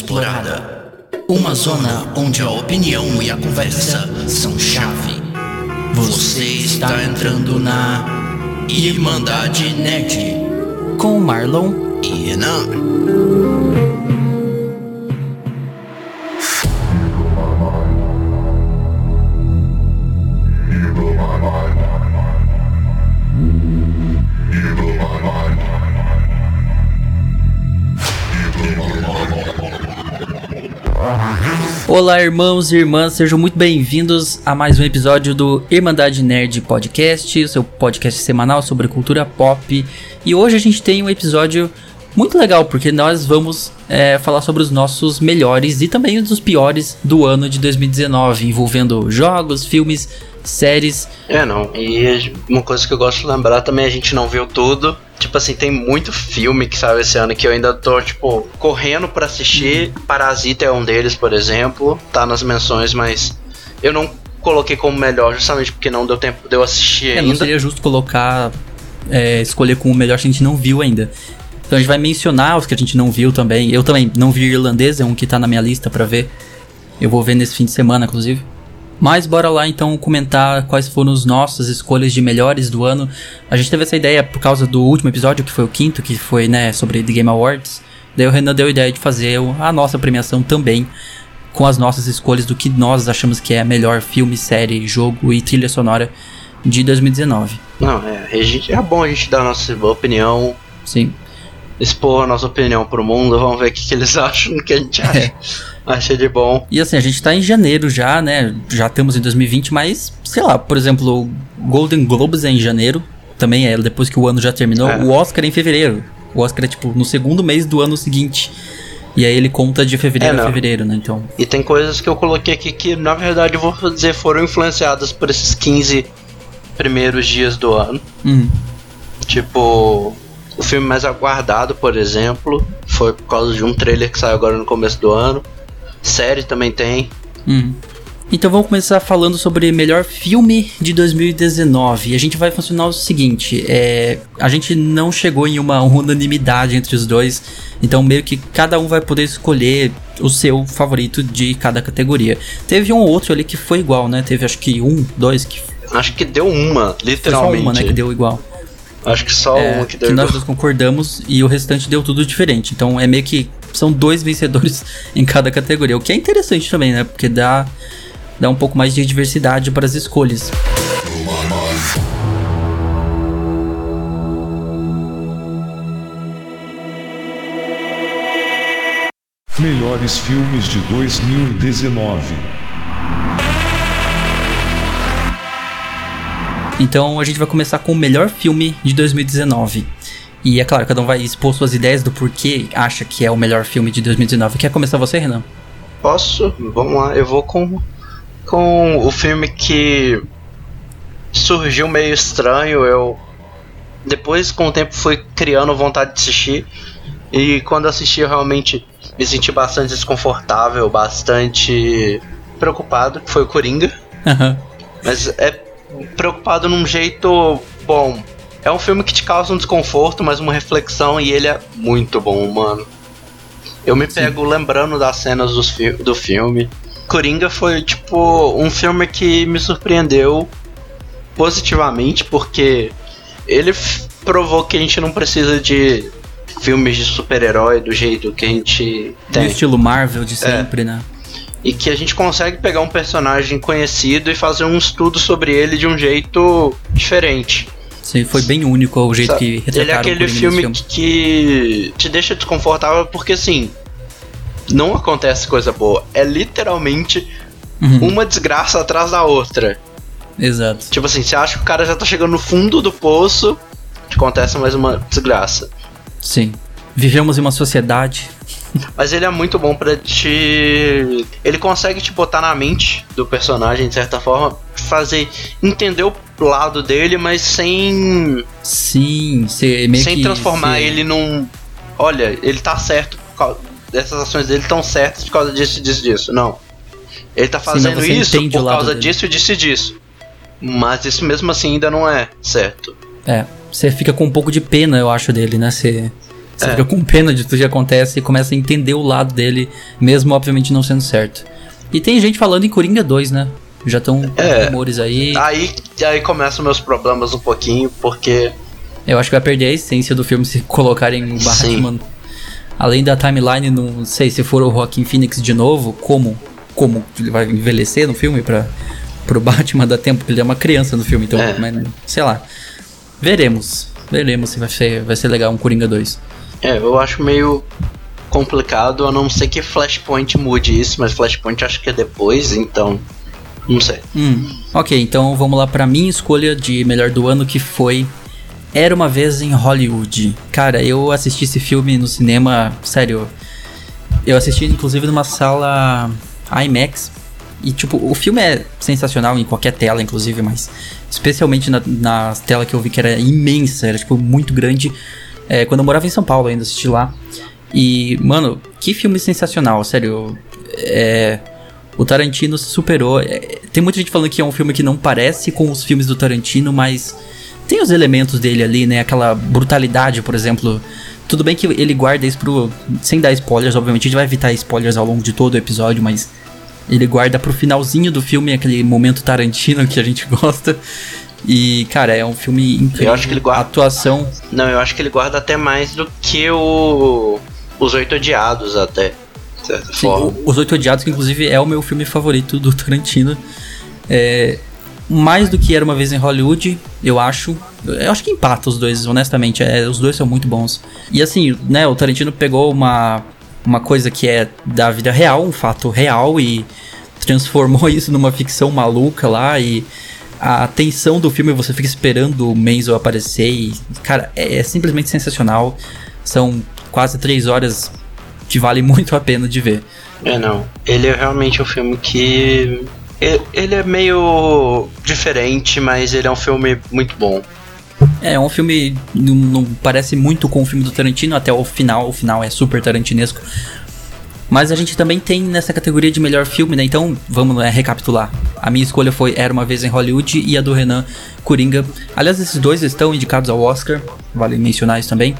Inexplorada. Uma zona onde a opinião e a conversa são chave. Você está entrando na Irmandade Nerd com Marlon e Renan. Olá, irmãos e irmãs, sejam muito bem-vindos a mais um episódio do Irmandade Nerd Podcast, seu podcast semanal sobre cultura pop. E hoje a gente tem um episódio muito legal, porque nós vamos é, falar sobre os nossos melhores e também os piores do ano de 2019, envolvendo jogos, filmes, séries. É, não. E uma coisa que eu gosto de lembrar também, a gente não viu tudo. Tipo assim, tem muito filme que saiu esse ano que eu ainda tô, tipo, correndo para assistir. Parasita é um deles, por exemplo. Tá nas menções, mas eu não coloquei como melhor justamente porque não deu tempo de eu assistir é, ainda. Não seria justo colocar, é, escolher como melhor se a gente não viu ainda. Então a gente vai mencionar os que a gente não viu também. Eu também não vi irlandês, é um que tá na minha lista para ver. Eu vou ver nesse fim de semana, inclusive. Mas bora lá então comentar quais foram as nossas escolhas de melhores do ano. A gente teve essa ideia por causa do último episódio, que foi o quinto, que foi, né, sobre The Game Awards. Daí o Renan deu a ideia de fazer a nossa premiação também, com as nossas escolhas do que nós achamos que é melhor filme, série, jogo e trilha sonora de 2019. Não, é, é bom a gente dar a nossa opinião. Sim. Expor a nossa opinião pro mundo, vamos ver o que, que eles acham, o que a gente acha. É. Achei de bom. E assim, a gente tá em janeiro já, né? Já estamos em 2020, mas, sei lá, por exemplo, o Golden Globes é em janeiro. Também é depois que o ano já terminou. É. O Oscar é em fevereiro. O Oscar é tipo no segundo mês do ano seguinte. E aí ele conta de fevereiro é, a fevereiro, né? Então. E tem coisas que eu coloquei aqui que, na verdade, eu vou dizer, foram influenciadas por esses 15 primeiros dias do ano. Uhum. Tipo, o filme mais aguardado, por exemplo, foi por causa de um trailer que saiu agora no começo do ano. Série também tem. Hum. Então vamos começar falando sobre melhor filme de 2019. E a gente vai funcionar o seguinte: é, a gente não chegou em uma unanimidade entre os dois, então meio que cada um vai poder escolher o seu favorito de cada categoria. Teve um ou outro ali que foi igual, né? Teve acho que um, dois que. Acho que deu uma, literalmente. Foi só uma, né? Que deu igual. Acho que só é, uma que deu que nós dois concordamos e o restante deu tudo diferente. Então é meio que são dois vencedores em cada categoria, o que é interessante também, né? Porque dá, dá um pouco mais de diversidade para as escolhas. Melhores filmes de 2019. Então a gente vai começar com o melhor filme de 2019. E é claro, cada um vai expor suas ideias do porquê acha que é o melhor filme de 2019. Quer começar você, Renan? Posso? Vamos lá, eu vou com, com o filme que surgiu meio estranho. Eu depois, com o tempo, fui criando vontade de assistir. E quando assisti, eu realmente me senti bastante desconfortável, bastante preocupado. Foi o Coringa. Uhum. Mas é preocupado num jeito bom é um filme que te causa um desconforto, mas uma reflexão, e ele é muito bom, mano. Eu me pego Sim. lembrando das cenas do, fi do filme. Coringa foi, tipo, um filme que me surpreendeu positivamente, porque ele provou que a gente não precisa de filmes de super-herói do jeito que a gente tem. Do estilo Marvel de sempre, é. né? E que a gente consegue pegar um personagem conhecido e fazer um estudo sobre ele de um jeito diferente. Sim, foi bem único o jeito Sabe, que retrataram Ele é aquele filme, filme que te deixa desconfortável porque assim, não acontece coisa boa. É literalmente uhum. uma desgraça atrás da outra. Exato. Tipo assim, você acha que o cara já tá chegando no fundo do poço, acontece mais uma desgraça. Sim. Vivemos em uma sociedade mas ele é muito bom para te. Ele consegue te botar na mente do personagem, de certa forma, fazer entender o lado dele, mas sem. Sim, meio sem transformar ele num. Olha, ele tá certo. Essas ações dele estão certas por causa disso, disso, disso. Não. Ele tá fazendo Sim, isso por causa disso, disso e disso. Mas isso mesmo assim ainda não é certo. É. Você fica com um pouco de pena, eu acho, dele, né? Você Você É. fica com pena de tudo que acontece e começa a entender o lado dele, mesmo obviamente não sendo certo. E tem gente falando em Coringa 2, né? Já estão É. rumores aí. Aí, aí começam meus problemas um pouquinho, porque. Eu acho que vai perder a essência do filme se colocarem o Batman. Além da timeline, não sei se for o Joaquin Phoenix de novo, como como ele vai envelhecer no filme para pro Batman dar tempo, porque ele é uma criança no filme, então, É. mas, sei lá. Veremos. Veremos se vai ser, vai ser legal um Coringa 2. É, eu acho meio complicado, a não ser que Flashpoint mude isso, mas Flashpoint acho que é depois, então. Não sei. Hum, ok, então vamos lá pra minha escolha de melhor do ano, que foi Era Uma Vez em Hollywood. Cara, eu assisti esse filme no cinema, sério, eu assisti inclusive numa sala IMAX, e tipo, o filme é sensacional em qualquer tela, inclusive, mas especialmente na, na tela que eu vi que era imensa, era tipo muito grande, é, quando eu morava em São Paulo ainda assisti lá. E, mano, que filme sensacional, sério. É, o Tarantino se superou. É, tem muita gente falando que é um filme que não parece com os filmes do Tarantino, mas tem os elementos dele ali, né? Aquela brutalidade, por exemplo. Tudo bem que ele guarda isso pro. Sem dar spoilers, obviamente, a gente vai evitar spoilers ao longo de todo o episódio, mas ele guarda pro finalzinho do filme aquele momento Tarantino que a gente gosta. E, cara, é um filme incrível. Eu acho que ele guarda- A atuação. Não, eu acho que ele guarda até mais do que o. Os Oito Odiados, até. De certa Sim, forma. Os Oito Odiados, que inclusive é o meu filme favorito do Tarantino. É, mais do que era uma vez em Hollywood, eu acho. Eu acho que empata os dois, honestamente. É, os dois são muito bons. E assim, né, o Tarantino pegou uma, uma coisa que é da vida real, um fato real, e transformou isso numa ficção maluca lá. E a tensão do filme, você fica esperando o Menzel aparecer. E, cara, é, é simplesmente sensacional. São quase três horas que vale muito a pena de ver. É, não. Ele é realmente um filme que. Ele é meio diferente, mas ele é um filme muito bom. É, um filme não, não parece muito com o filme do Tarantino até o final, o final é super tarantinesco. Mas a gente também tem nessa categoria de melhor filme, né? Então, vamos né, recapitular. A minha escolha foi Era Uma Vez em Hollywood e a do Renan, Coringa. Aliás, esses dois estão indicados ao Oscar, vale mencionar isso também.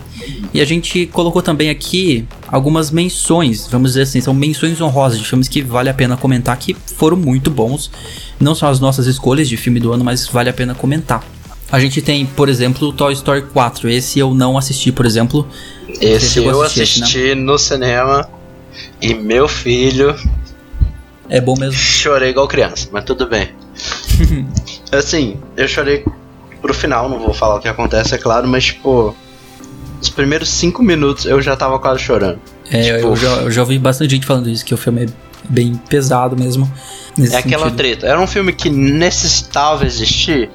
E a gente colocou também aqui algumas menções, vamos dizer assim, são menções honrosas de filmes que vale a pena comentar, que foram muito bons. Não são as nossas escolhas de filme do ano, mas vale a pena comentar. A gente tem, por exemplo, o Toy Story 4. Esse eu não assisti, por exemplo. Esse chegou a eu esse, assisti no cinema e meu filho É bom mesmo. chorei igual criança, mas tudo bem. assim, eu chorei pro final, não vou falar o que acontece, é claro, mas tipo, os primeiros cinco minutos eu já tava quase chorando. É, Tipo, eu, já, eu já ouvi bastante gente falando isso, que o filme é bem pesado mesmo. É aquela sentido. treta. Era um filme que necessitava existir?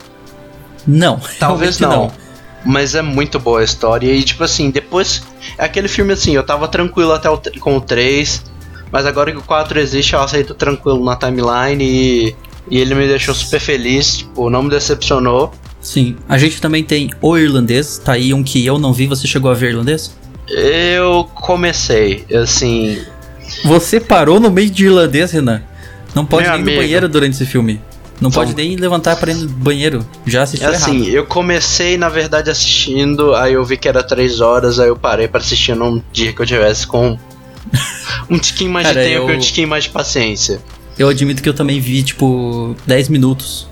Não, Talvez realmente não. Mas é muito boa a história. E tipo assim, depois. É aquele filme assim, eu tava tranquilo até o, com o 3. Mas agora que o 4 existe, eu aceito tranquilo na timeline. E, e ele me deixou super feliz. Tipo, não me decepcionou. Sim. A gente também tem O Irlandês, tá aí um que eu não vi. Você chegou a ver Irlandês? Eu comecei, assim. Você parou no meio de Irlandês, Renan? Não pode Meu ir no banheiro durante esse filme. Não Então- pode nem levantar para ir no banheiro. Já assistiu Assim, errado. eu comecei, na verdade, assistindo. Aí eu vi que era 3 horas. Aí eu parei pra assistir num dia que eu tivesse com. Um tiquinho mais Cara, de tempo eu- e um tiquinho mais de paciência. Eu admito que eu também vi, tipo, 10 minutos.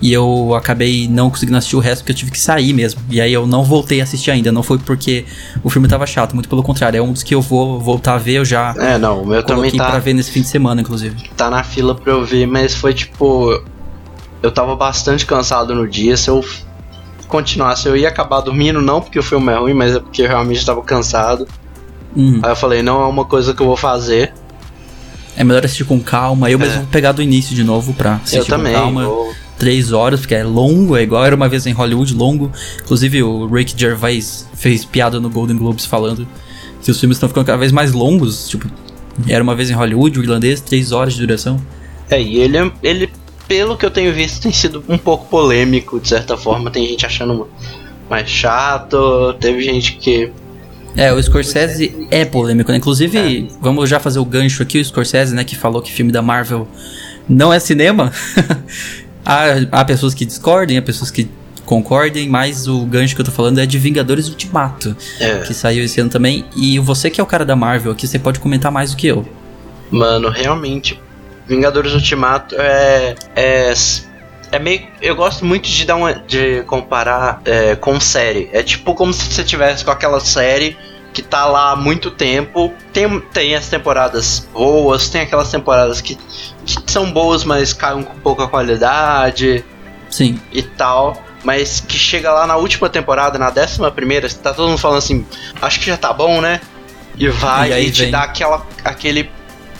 E eu acabei não conseguindo assistir o resto porque eu tive que sair mesmo. E aí eu não voltei a assistir ainda. Não foi porque o filme tava chato, muito pelo contrário. É um dos que eu vou voltar a ver. Eu já É, não, o meu também tá. pra ver nesse fim de semana, inclusive. tá na fila pra eu ver, mas foi tipo. Eu tava bastante cansado no dia. Se eu continuasse, eu ia acabar dormindo, não porque o filme é ruim, mas é porque eu realmente tava cansado. Uhum. Aí eu falei, não é uma coisa que eu vou fazer. É melhor assistir com calma. Eu mesmo É. vou pegar do início de novo pra assistir eu também. com calma. vou- Três horas, porque é longo, é igual era uma vez em Hollywood, longo. Inclusive o Rick Gervais fez piada no Golden Globes falando que os filmes estão ficando cada vez mais longos. Tipo, era uma vez em Hollywood, o irlandês, três horas de duração. É, e ele, é- ele, pelo que eu tenho visto, tem sido um pouco polêmico, de certa forma. Tem gente achando mais chato, teve gente que. É, o Scorsese é polêmico, né? Inclusive, vamos já fazer o gancho aqui, o Scorsese, né, que falou que filme da Marvel não é cinema. há, há pessoas que discordem, há pessoas que concordem, mas o gancho que eu tô falando é de Vingadores Ultimato, É. que saiu esse ano também. E você que é o cara da Marvel aqui, você pode comentar mais do que eu. Mano, realmente, Vingadores Ultimato é. É, é meio. Eu gosto muito de dar uma. de comparar é, com série. É tipo como se você tivesse com aquela série que tá lá há muito tempo. Tem, tem as temporadas boas, tem aquelas temporadas que, que são boas, mas caem com pouca qualidade Sim, e tal. Mas que chega lá na última temporada, na décima primeira, tá todo mundo falando assim, acho que já tá bom, né? E vai E e, aí te dá aquela, aquele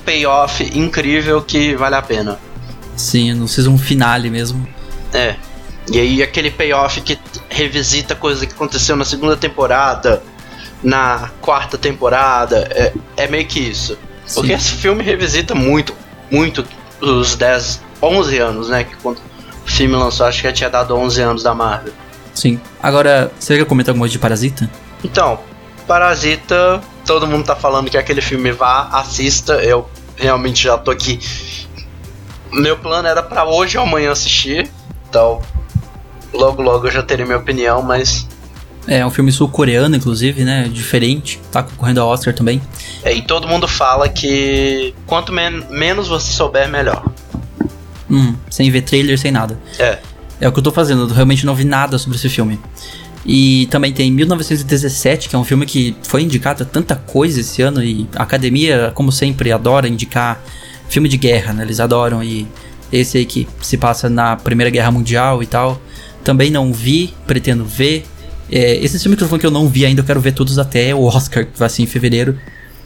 payoff incrível que vale a pena. sim, no season finale mesmo. É. E aí aquele payoff que revisita coisa que aconteceu na segunda temporada, na quarta temporada, é, é meio que isso. Porque Sim. esse filme revisita muito, muito os 10, 11 anos, né? Que quando o filme lançou, acho que já tinha dado 11 anos da Marvel. Sim. Agora, você quer comentar alguma coisa de Parasita? Então, Parasita, todo mundo tá falando que aquele filme vá, assista. Eu realmente já tô aqui. Meu plano era pra hoje ou amanhã assistir. Então, logo logo eu já terei minha opinião, mas. É um filme sul-coreano, inclusive, né? Diferente. Tá concorrendo ao Oscar também. É, e todo mundo fala que quanto men- menos você souber, melhor. Hum, sem ver trailer, sem nada. É. É o que eu tô fazendo, eu realmente não vi nada sobre esse filme. E também tem 1917, que é um filme que foi indicado a tanta coisa esse ano e a academia, como sempre, adora indicar filme de guerra, né? Eles adoram e esse aí que se passa na Primeira Guerra Mundial e tal. Também não vi, pretendo ver. É, esses filmes que eu falando que eu não vi ainda, eu quero ver todos até o Oscar, que vai ser em fevereiro.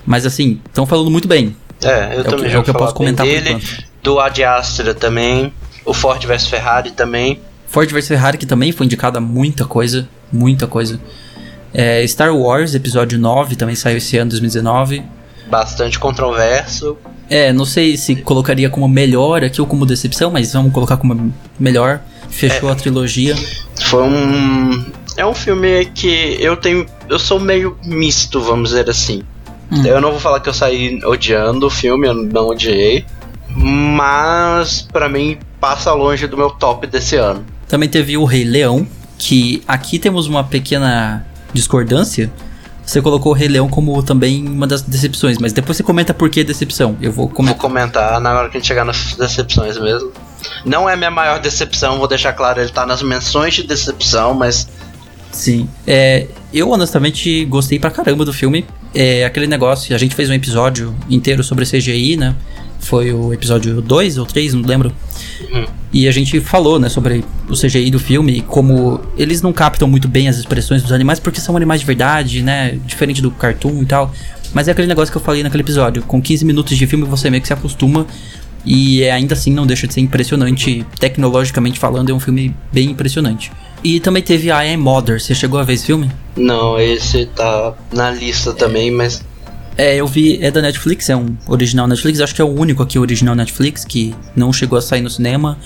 Mas assim, estão falando muito bem. É, eu É também que, já é o que eu posso comentar dele. Do Ad Astra também. O Ford vs Ferrari também. Ford vs Ferrari, que também foi indicado a muita coisa, muita coisa. É, Star Wars, episódio 9, também saiu esse ano, 2019. Bastante controverso. É, não sei se colocaria como melhor aqui ou como decepção, mas vamos colocar como melhor. Fechou a trilogia. Foi um. É um filme que eu tenho. Eu sou meio misto, vamos dizer assim. Hum. Eu não vou falar que eu saí odiando o filme, eu não odiei. Mas pra mim passa longe do meu top desse ano. Também teve o Rei Leão, que aqui temos uma pequena discordância. Você colocou o Rei Leão como também uma das decepções, mas depois você comenta por que decepção. Eu vou Vou comentar. comentar na hora que a gente chegar nas decepções mesmo. Não é minha maior decepção, vou deixar claro, ele tá nas menções de decepção, mas Sim. É, eu honestamente gostei pra caramba do filme. É aquele negócio, a gente fez um episódio inteiro sobre CGI, né? Foi o episódio 2 ou 3, não lembro. Uhum. E a gente falou, né, sobre o CGI do filme e como eles não captam muito bem as expressões dos animais porque são animais de verdade, né? Diferente do cartoon e tal. Mas é aquele negócio que eu falei naquele episódio. Com 15 minutos de filme você meio que se acostuma. E é, ainda assim não deixa de ser impressionante. Tecnologicamente falando, é um filme bem impressionante. E também teve I Am Mother. Você chegou a ver esse filme? Não, esse tá na lista também, mas É, eu vi, é da Netflix, é um original Netflix, acho que é o único aqui original Netflix que não chegou a sair no cinema.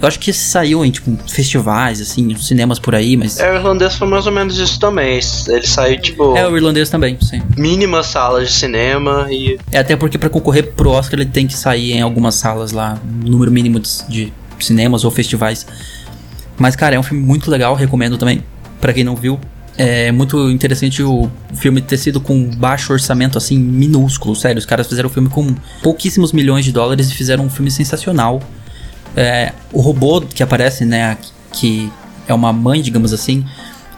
Eu acho que saiu em, tipo, festivais, assim, cinemas por aí, mas... é, o irlandês foi mais ou menos isso também. Ele saiu tipo É, o irlandês também, sim. mínimas salas de cinema e É até porque pra concorrer pro Oscar ele tem que sair em algumas salas lá, um número mínimo de, de cinemas ou festivais. Mas, cara, é um filme muito legal, recomendo também, pra quem não viu. É muito interessante o filme ter sido com baixo orçamento, assim, minúsculo, sério. Os caras fizeram o filme com pouquíssimos milhões de dólares e fizeram um filme sensacional. É, o robô que aparece, né, que é uma mãe, digamos assim,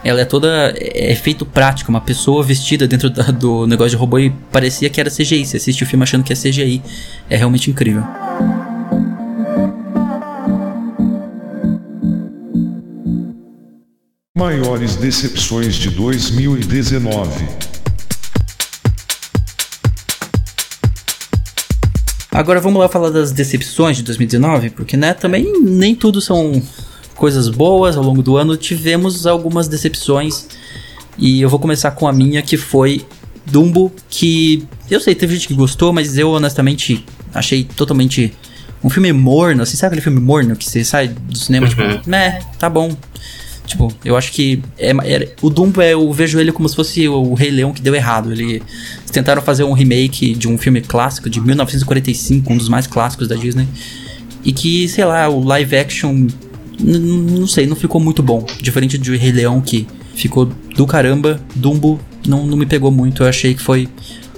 ela é toda. É feito prático, uma pessoa vestida dentro da- do negócio de robô e parecia que era CGI. Você assiste o filme achando que é CGI. É realmente incrível. Maiores decepções de 2019. Agora vamos lá falar das decepções de 2019, porque né, também nem tudo são coisas boas. Ao longo do ano tivemos algumas decepções. E eu vou começar com a minha, que foi Dumbo, que eu sei, teve gente que gostou, mas eu honestamente achei totalmente um filme morno, assim, sabe aquele filme morno que você sai do cinema, Uhum. tipo, né, tá bom. Tipo, eu acho que é, é- o Dumbo é, eu vejo ele como se fosse o Rei Leão que deu errado. Ele, eles tentaram fazer um remake de um filme clássico de 1945, um dos mais clássicos da Disney. E que, sei lá, o live action não sei, não ficou muito bom. Diferente de Rei Leão, que ficou do caramba, Dumbo não, não me pegou muito. Eu achei que foi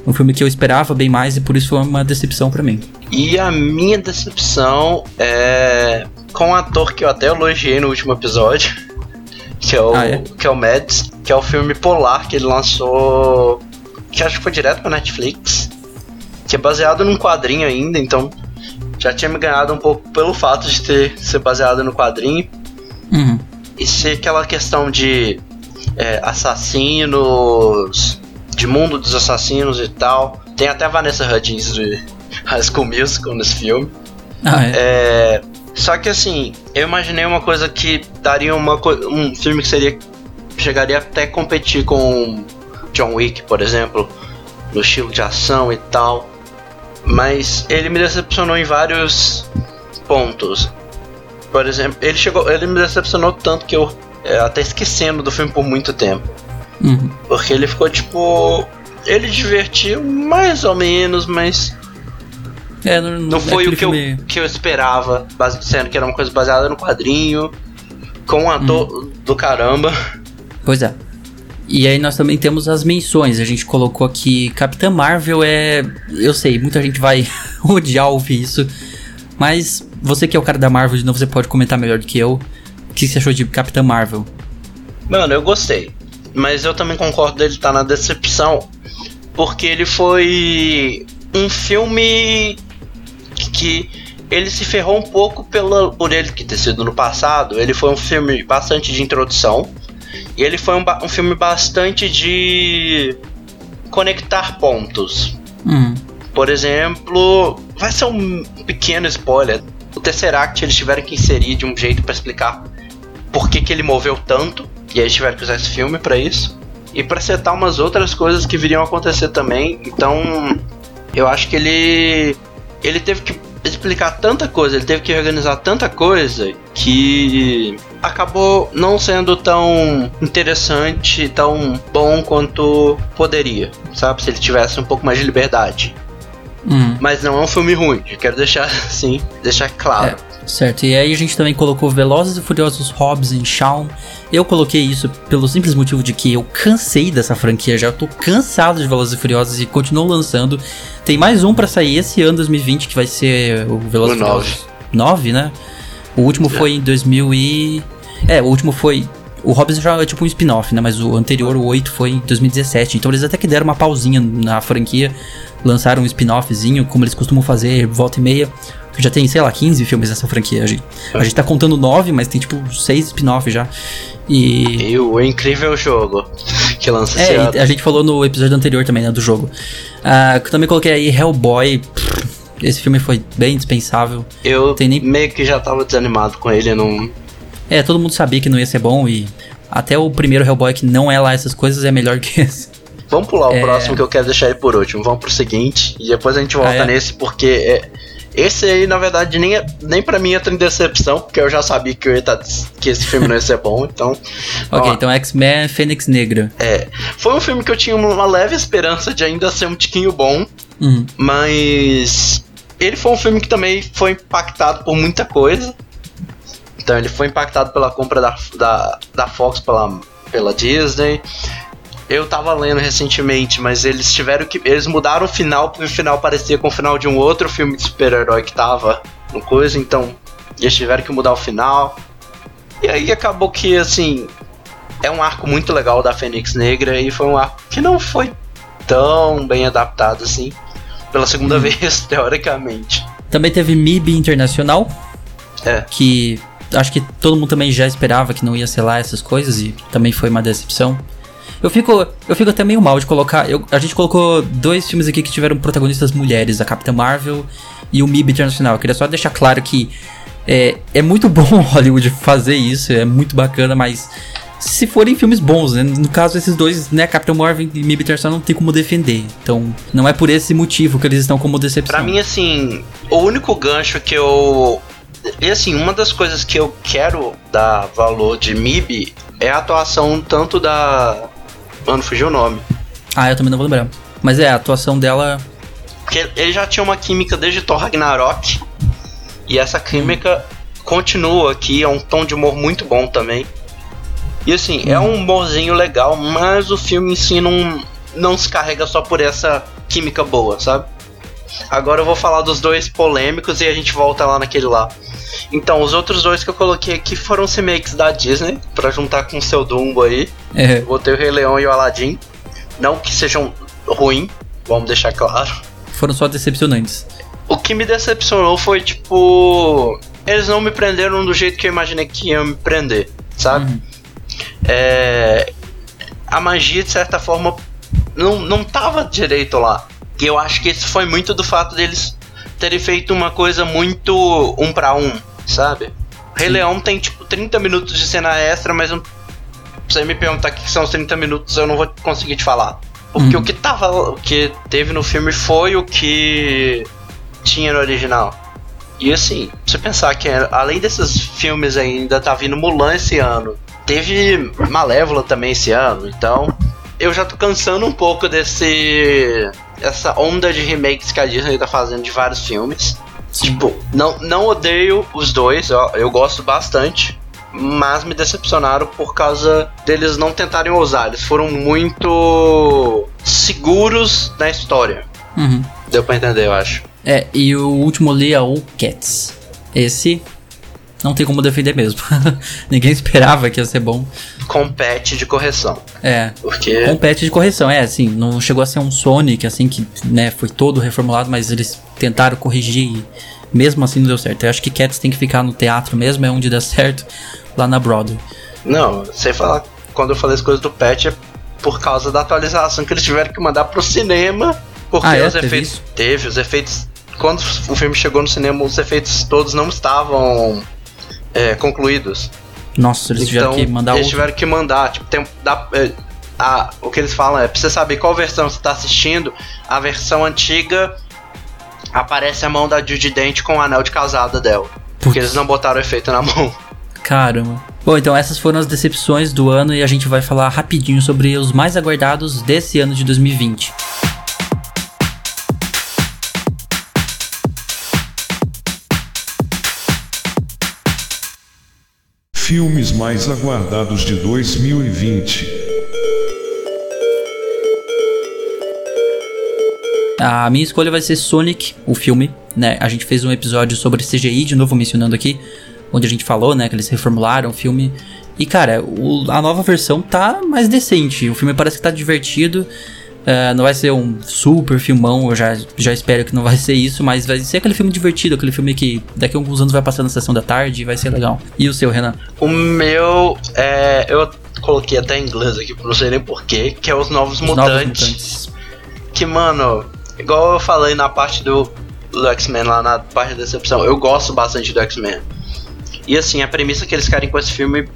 um filme que eu esperava bem mais e por isso foi uma decepção pra mim. E a minha decepção é com um ator que eu até elogiei no último episódio, que é o, Ah, é? Que é o Mads, que é o filme Polar que ele lançou, que acho que foi direto pra Netflix, que é baseado num quadrinho ainda, então já tinha me ganhado um pouco pelo fato de ter ser baseado no quadrinho Uhum. e ser aquela questão de é, assassinos, de mundo dos assassinos e tal. Tem até a Vanessa Hudgens de High School Musical nesse filme. Ah, é. É, só que assim, eu imaginei uma coisa que daria uma co- um filme que seria chegaria até a competir com John Wick, por exemplo, no estilo de ação e tal. Mas ele me decepcionou em vários pontos. Por exemplo, ele chegou, ele me decepcionou tanto que eu é, até esquecendo do filme por muito tempo. Uhum. Porque ele ficou tipo. Ele divertiu mais ou menos, mas É, não, não é foi o que eu, que eu esperava, sendo que era uma coisa baseada no quadrinho, com um ator do caramba. Pois é. E aí nós também temos as menções. A gente colocou aqui Capitã Marvel é. Eu sei, muita gente vai odiar ouvir isso. Mas você que é o cara da Marvel, de novo, você pode comentar melhor do que eu. O que você achou de Capitã Marvel? Mano, eu gostei. Mas eu também concordo dele estar na decepção, porque ele foi um filme que ele se ferrou um pouco pela, por ele que ter sido no passado. Ele foi um filme bastante de introdução. E ele foi um, um filme bastante de conectar pontos. Hum, Por exemplo, vai ser um pequeno spoiler. O Tesseract eles tiveram que inserir de um jeito pra explicar por que, que ele moveu tanto. E aí eles tiveram que usar esse filme pra isso. E pra setar umas outras coisas que viriam a acontecer também. Então, eu acho que ele. Ele teve que explicar tanta coisa, ele teve que organizar tanta coisa que acabou não sendo tão interessante, tão bom quanto poderia, sabe? Se ele tivesse um pouco mais de liberdade. hum. Mas não é um filme ruim, quero deixar assim, deixar claro. É, certo. E aí a gente também colocou Velozes e Furiosos Hobbs e Shawn. Eu coloquei isso pelo simples motivo de que eu cansei dessa franquia já. Eu tô cansado de Velozes e Furiosos e continuo lançando. Tem mais um pra sair esse ano 2020 que vai ser o Velozes O e Furiosos 9, né? O último foi em 2000 e... É, o último foi... O Hobbs já é tipo um spin-off, né? Mas o anterior, o 8, foi em 2017. Então eles até que deram uma pausinha na franquia. Lançaram um spin-offzinho, como eles costumam fazer, volta e meia. Já tem, sei lá, 15 filmes nessa franquia. A gente, a gente tá contando 9, mas tem tipo 6 spin-offs já. E. E o incrível jogo que lança esse É, ano. e a gente falou no episódio anterior também, né, do jogo. Eu também coloquei aí Hellboy. Pff, Esse filme foi bem dispensável. Eu tem nem- meio que já tava desanimado com ele, não. É, todo mundo sabia que não ia ser bom e. Até o primeiro Hellboy, que não é lá essas coisas, é melhor que esse. Vamos pular o É. próximo que eu quero deixar ele por último. Vamos pro seguinte e depois a gente volta Ah, é? nesse porque é, esse aí na verdade nem é, nem para mim entra em decepção porque eu já sabia que eu ia tá, que esse filme não ia ser bom. Então, Ok, ó, então X-Men Fênix Negra. é, foi um filme que eu tinha uma leve esperança de ainda ser um tiquinho bom, Hum, mas ele foi um filme que também foi impactado por muita coisa. Então ele foi impactado pela compra da, da, da Fox pela, pela Disney. Eu tava lendo recentemente, mas eles tiveram que. Eles mudaram o final, porque o final parecia com o final de um outro filme de super-herói que tava no coisa, então eles tiveram que mudar o final. E aí acabou que assim. É um arco muito legal da Fênix Negra e foi um arco que não foi tão bem adaptado assim. Pela segunda vez, teoricamente. Também teve MIB Internacional, É. que acho que todo mundo também já esperava que não ia ser lá essas coisas e também foi uma decepção. Eu fico, eu fico até meio mal de colocar. eu- a gente colocou dois filmes aqui que tiveram protagonistas mulheres, a Capitã Marvel e o MIB Internacional. Eu queria só deixar claro que é, é muito bom Hollywood fazer isso, é muito bacana, mas se forem filmes bons, né? No caso, esses dois, né? Capitã Marvel e MIB Internacional não tem como defender. Então, não é por esse motivo que eles estão como decepção. Pra mim, assim, o único gancho que eu. E assim, uma das coisas que eu quero dar valor de MIB é a atuação tanto da. Mano, fugiu o nome. Ah, eu também não vou lembrar. Mas é, a atuação dela Porque ele já tinha uma química desde Thor Ragnarok. E essa química continua aqui, é um tom de humor muito bom também. E assim, é um humorzinho legal, mas o filme em si não, não se carrega só por essa química boa, sabe? Agora eu vou falar dos dois polêmicos e a gente volta lá naquele lá. Então, os outros dois que eu coloquei aqui foram os remakes da Disney, para juntar com o seu Dumbo aí. É. Botei o Rei Leão e o Aladdin. Não que sejam ruins, vamos deixar claro. Foram só decepcionantes. O que me decepcionou foi, tipo. Eles não me prenderam do jeito que eu imaginei que iam me prender, sabe? Uhum. É, a magia, de certa forma, não, não tava direito lá. E eu acho que isso foi muito do fato deles terem feito uma coisa muito um para um, sabe? Rei Leão tem tipo 30 minutos de cena extra, mas não, se você me perguntar o que são os 30 minutos, eu não vou conseguir te falar. Porque Uhum. o que tava. O que teve no filme foi o que tinha no original. E assim, você pensar que além desses filmes ainda tá vindo Mulan esse ano. Teve Malévola também esse ano, então eu já tô cansando um pouco desse essa onda de remakes que a Disney tá fazendo de vários filmes. Tipo, não, não odeio os dois, eu, eu gosto bastante, mas me decepcionaram por causa deles não tentarem ousar. Eles foram muito seguros na história. Uhum. Deu pra entender, eu acho. É, e o último ali é o Cats. Esse não tem como defender mesmo. Ninguém esperava que ia ser bom. Compete de correção. É, Porque. compete de correção, é, assim, não chegou a ser um Sonic, assim, que, né, foi todo reformulado, mas eles tentaram corrigir e mesmo assim não deu certo. Eu acho que Cats tem que ficar no teatro mesmo, é onde dá certo, lá na Broadway. Não, sem falar. Quando eu falei as coisas do patch é por causa da atualização que eles tiveram que mandar pro cinema. Porque Ah, é? os Teve efeitos. isso? Teve, os efeitos. Quando o filme chegou no cinema, os efeitos todos não estavam é, concluídos. Nossa, eles tiveram então, que mandar eles outro. tiveram que mandar. Tipo, tem, dá, é, a, o que eles falam é: pra você saber qual versão você tá assistindo, a versão antiga aparece a mão da Judy Dent com o anel de casada dela. Porque eles não botaram efeito na mão. Caramba. Bom, então essas foram as decepções do ano e a gente vai falar rapidinho sobre os mais aguardados desse ano de 2020. Filmes mais aguardados de 2020. A minha escolha vai ser Sonic, o filme, né? A gente fez um episódio sobre CGI, de novo mencionando aqui, onde a gente falou, né, que eles reformularam o filme. E cara, o- a nova versão tá mais decente. O filme parece que tá divertido. É, não vai ser um super filmão, eu já, já espero que não vai ser isso, mas vai ser aquele filme divertido, aquele filme que daqui a alguns anos vai passar na sessão da tarde e vai ser legal. E o seu, Renan? O meu, é, eu coloquei até em inglês aqui, não sei nem porquê, que é os Novos Os Mutantes. Novos Mutantes. Que, mano, igual eu falei na parte do, do X-Men, lá na parte da decepção, eu gosto bastante do X-Men. E assim, a premissa que eles querem com esse filme,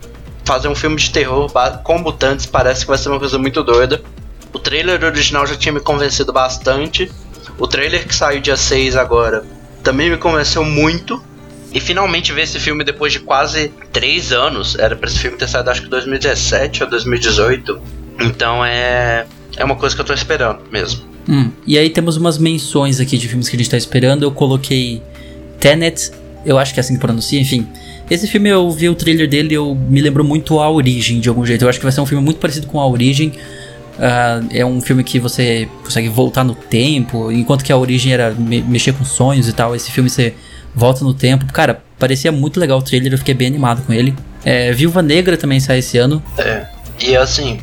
fazer um filme de terror com mutantes, parece que vai ser uma coisa muito doida. O trailer original já tinha me convencido bastante. O trailer que saiu dia 6 agora também me convenceu muito. E finalmente ver esse filme depois de quase 3 anos. Era pra esse filme ter saído acho que 2017 ou 2018. Então é. É uma coisa que eu tô esperando mesmo. Hum, E aí temos umas menções aqui de filmes que a gente tá esperando. Eu coloquei Tenet, eu acho que é assim que pronuncia, enfim. Esse filme eu vi o trailer dele eu me lembrou muito A Origem, de algum jeito. Eu acho que vai ser um filme muito parecido com A Origem. Ah, é um filme que você consegue voltar no tempo, enquanto que A Origem era me- mexer com sonhos e tal. Esse filme você volta no tempo. Cara, parecia muito legal o trailer, eu fiquei bem animado com ele. É, Viúva Negra também sai esse ano. É. E assim,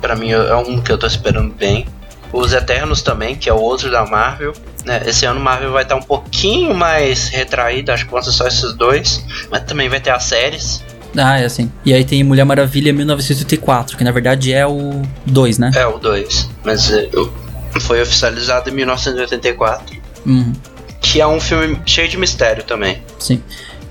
pra mim é um que eu tô esperando bem. Os Eternos também, que é o outro da Marvel. Né? Esse ano Marvel vai estar um pouquinho mais retraído, acho que vão ser só esses dois. Mas também vai ter as séries. Ah, é assim. E aí tem Mulher Maravilha 1984, que na verdade é o 2, né? É, o 2. Mas é, foi oficializado em 1984. Uhum. Que é um filme cheio de mistério também. Sim.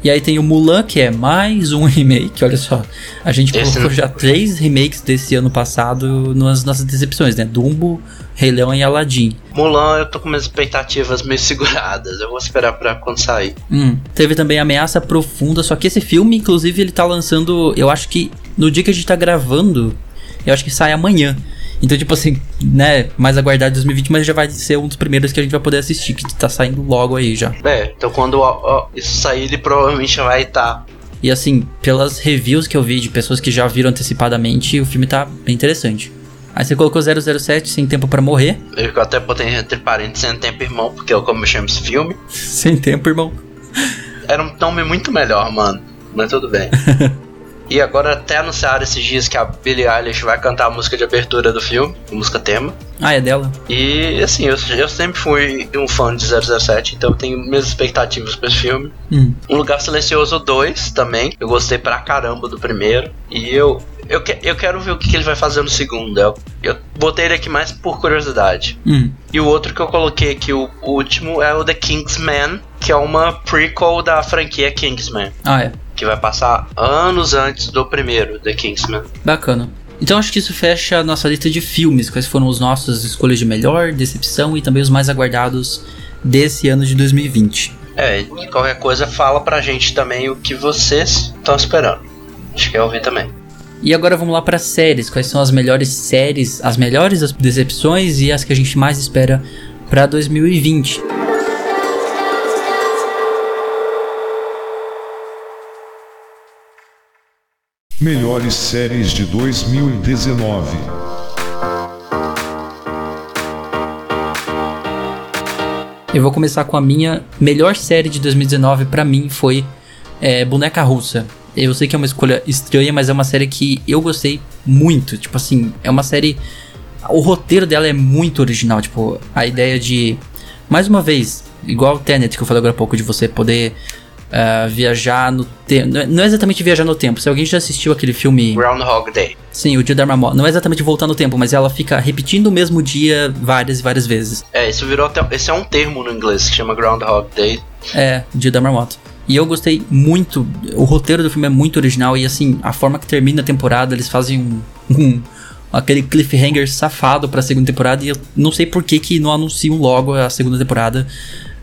E aí tem o Mulan, que é mais um remake, olha só. A gente Esse colocou já três remakes desse ano passado nas nossas decepções, né? Dumbo, Rei Leão e Aladdin. Mulan, eu tô com minhas expectativas meio seguradas. Eu vou esperar pra quando sair. Hum, teve também Ameaça Profunda, só que esse filme, inclusive, ele tá lançando, eu acho que no dia que a gente tá gravando, eu acho que sai amanhã. Então, tipo assim, né, mais aguardado 2020, mas já vai ser um dos primeiros que a gente vai poder assistir, que tá saindo logo aí já. É, então quando ó, isso sair, ele provavelmente vai estar. E assim, pelas reviews que eu vi de pessoas que já viram antecipadamente, o filme tá bem interessante. Aí você colocou 007 sem tempo pra morrer. Eu até botei entre parênteses sem tempo, irmão, porque eu como eu chamo esse filme. sem tempo, irmão. Era um nome muito melhor, mano. Mas tudo bem. e agora até anunciaram esses dias que a Billie Eilish vai cantar a música de abertura do filme, a música tema. Ah, é dela? E assim, eu, eu sempre fui um fã de 007, então eu tenho minhas expectativas pra esse filme. Hum. Um Lugar Silencioso 2 também. Eu gostei pra caramba do primeiro. E eu. Eu, que, eu quero ver o que, que ele vai fazer no segundo. Eu, eu botei ele aqui mais por curiosidade. Hum. E o outro que eu coloquei aqui, o, o último, é o The Kingsman, que é uma prequel da franquia Kingsman. Ah, é. Que vai passar anos antes do primeiro, The Kingsman. Bacana. Então acho que isso fecha a nossa lista de filmes, quais foram as nossas escolhas de melhor, decepção e também os mais aguardados desse ano de 2020. É, e qualquer coisa fala pra gente também o que vocês estão esperando. Acho que eu ouvir também. E agora vamos lá para séries. Quais são as melhores séries, as melhores as decepções e as que a gente mais espera para 2020? Melhores séries de 2019. Eu vou começar com a minha melhor série de 2019 para mim foi é, Boneca Russa. Eu sei que é uma escolha estranha, mas é uma série que eu gostei muito. Tipo assim, é uma série. O roteiro dela é muito original. Tipo, a ideia de. Mais uma vez, igual o Tenet que eu falei agora há pouco, de você poder uh, viajar no tempo. Não é exatamente viajar no tempo. Se alguém já assistiu aquele filme. Groundhog Day. Sim, o dia da marmota. Não é exatamente voltar no tempo, mas ela fica repetindo o mesmo dia várias e várias vezes. É, isso virou até. Esse é um termo no inglês que chama Groundhog Day. É, dia da marmota. E eu gostei muito. O roteiro do filme é muito original e assim, a forma que termina a temporada, eles fazem um. um aquele cliffhanger safado pra segunda temporada. E eu não sei por que, que não anunciam logo a segunda temporada.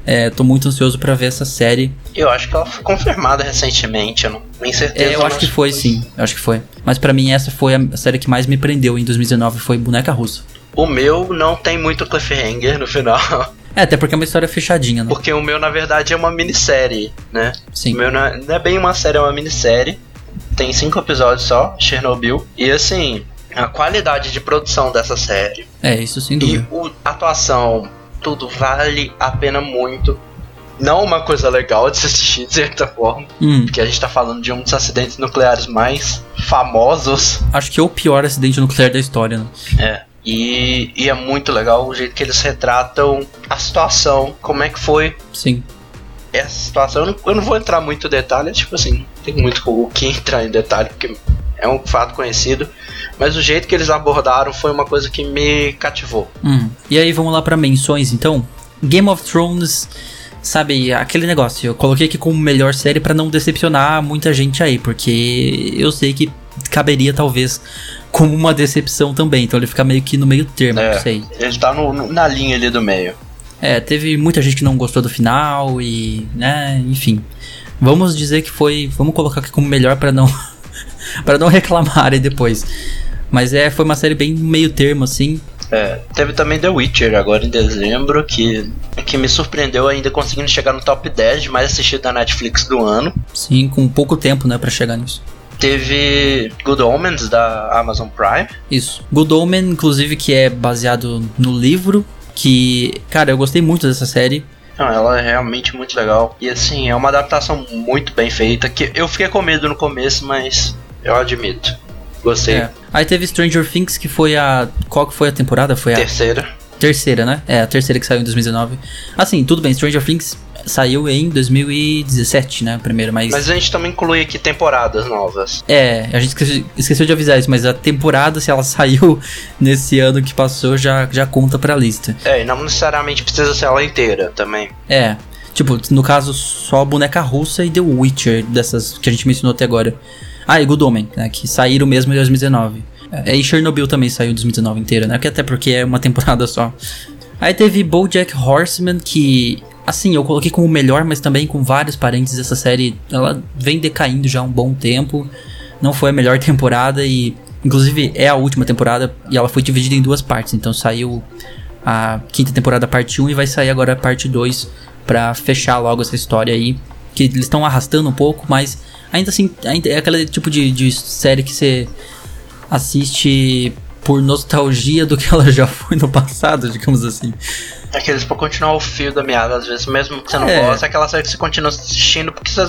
É, tô muito ansioso para ver essa série. Eu acho que ela foi confirmada recentemente, eu não tenho certeza. É, eu acho que foi, sim. Eu acho que foi. Mas para mim essa foi a série que mais me prendeu em 2019, foi Boneca Russa. O meu não tem muito cliffhanger no final. É, até porque é uma história fechadinha, né? Porque o meu, na verdade, é uma minissérie, né? Sim. O meu não é, não é bem uma série, é uma minissérie. Tem cinco episódios só, Chernobyl. E assim, a qualidade de produção dessa série. É, isso sem E dúvida. o, a atuação, tudo vale a pena muito. Não uma coisa legal de se assistir, de certa forma. Hum, Porque a gente tá falando de um dos acidentes nucleares mais famosos. acho que é o pior acidente nuclear da história, né? É. E, e é muito legal o jeito que eles retratam a situação, como é que foi Sim. essa situação. Eu não, eu não vou entrar muito em detalhe, tipo assim, tem muito o que entrar em detalhe, porque é um fato conhecido. Mas o jeito que eles abordaram foi uma coisa que me cativou. Hum. E aí vamos lá pra menções então. Game of Thrones, sabe, aquele negócio. Eu coloquei aqui como melhor série pra não decepcionar muita gente aí, porque eu sei que caberia talvez como uma decepção também. Então ele fica meio que no meio termo, É. não sei. Ele tá no- no- na linha ali do meio. É, teve muita gente que não gostou do final e, né, enfim. Vamos dizer que foi, vamos colocar aqui como melhor pra não para não reclamarem depois. Mas é, foi uma série bem meio termo assim. É, teve também The Witcher agora em dezembro, que, que me surpreendeu ainda conseguindo chegar no top 10 de mais assistido da Netflix do ano. Sim, com pouco tempo, né, pra chegar nisso. Teve Good Omens da Amazon Prime. Isso. Good Omen, inclusive, que é baseado no livro, que, cara, eu gostei muito dessa série. Não, ela é realmente muito legal. E assim, é uma adaptação muito bem feita. Que eu fiquei com medo no começo, mas eu admito. Gostei. É. Aí teve Stranger Things, que foi a. Qual que foi a temporada? Foi a Terceira. terceira, né? É, a terceira que saiu em 2019. Assim, tudo bem, Stranger Things saiu em 2017, né? Primeiro, mas. Mas a gente também inclui aqui temporadas novas. É, a gente esqueceu, esqueceu de avisar isso, mas a temporada, se ela saiu nesse ano que passou, já, já conta pra lista. É, e não necessariamente precisa ser ela inteira também. É. Tipo, no caso, só Boneca Russa e The Witcher, dessas que a gente mencionou até agora. Ah, e Good Omen, né? Que saíram mesmo em 2019. É, e Chernobyl também saiu em 2019 inteira, né? Até porque é uma temporada só. Aí teve BoJack Horseman, que... Assim, eu coloquei como melhor, mas também com vários parênteses. Essa série, ela vem decaindo já há um bom tempo. Não foi a melhor temporada e... Inclusive, é a última temporada e ela foi dividida em duas partes. Então saiu a quinta temporada, parte 1, e vai sair agora a parte 2 pra fechar logo essa história aí. Que eles estão arrastando um pouco, mas ainda assim, ainda é aquele tipo de, de série que você assiste por nostalgia do que ela já foi no passado, digamos assim. Aqueles pra continuar o fio da meada, às vezes, mesmo que você não É. gosta, é aquela série que você continua assistindo porque você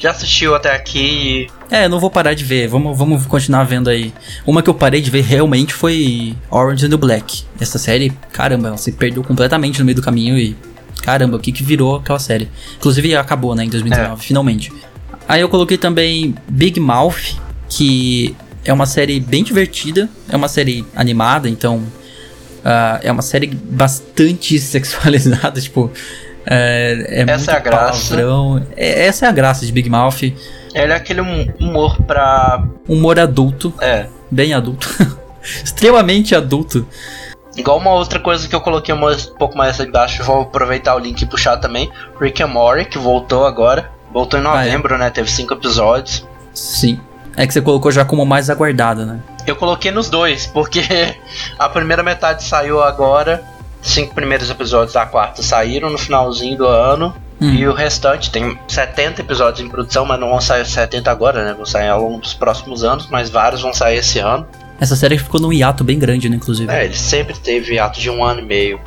já assistiu até aqui É, não vou parar de ver, vamos, vamos continuar vendo aí. Uma que eu parei de ver realmente foi Orange and the Black. Essa série, caramba, ela se perdeu completamente no meio do caminho e. Caramba, o que que virou aquela série? Inclusive acabou, né, em 2019, finalmente. Aí eu coloquei também Big Mouth, que é uma série bem divertida, é uma série animada, então ah, é uma série bastante sexualizada, tipo. É, é Essa é a muito graça. palavrão. É- essa é a graça de Big Mouth. Ele é aquele hum- humor pra. Humor adulto, É. bem adulto. Extremamente adulto. Igual uma outra coisa que eu coloquei um pouco mais embaixo, vou aproveitar o link e puxar também. Rick and Morty, que voltou agora. Voltou em Ah, é? novembro, né? Teve cinco episódios. Sim. É que você colocou já como mais aguardado, né? Eu coloquei nos dois, porque a primeira metade saiu agora. Cinco primeiros episódios da quarta saíram no finalzinho do ano. Hum. E o restante tem 70 episódios em produção, mas não vão sair 70 agora, né? Vão sair ao longo dos próximos anos, mas vários vão sair esse ano. Essa série ficou num hiato bem grande, né, inclusive. É, ele sempre teve ato de um ano e meio.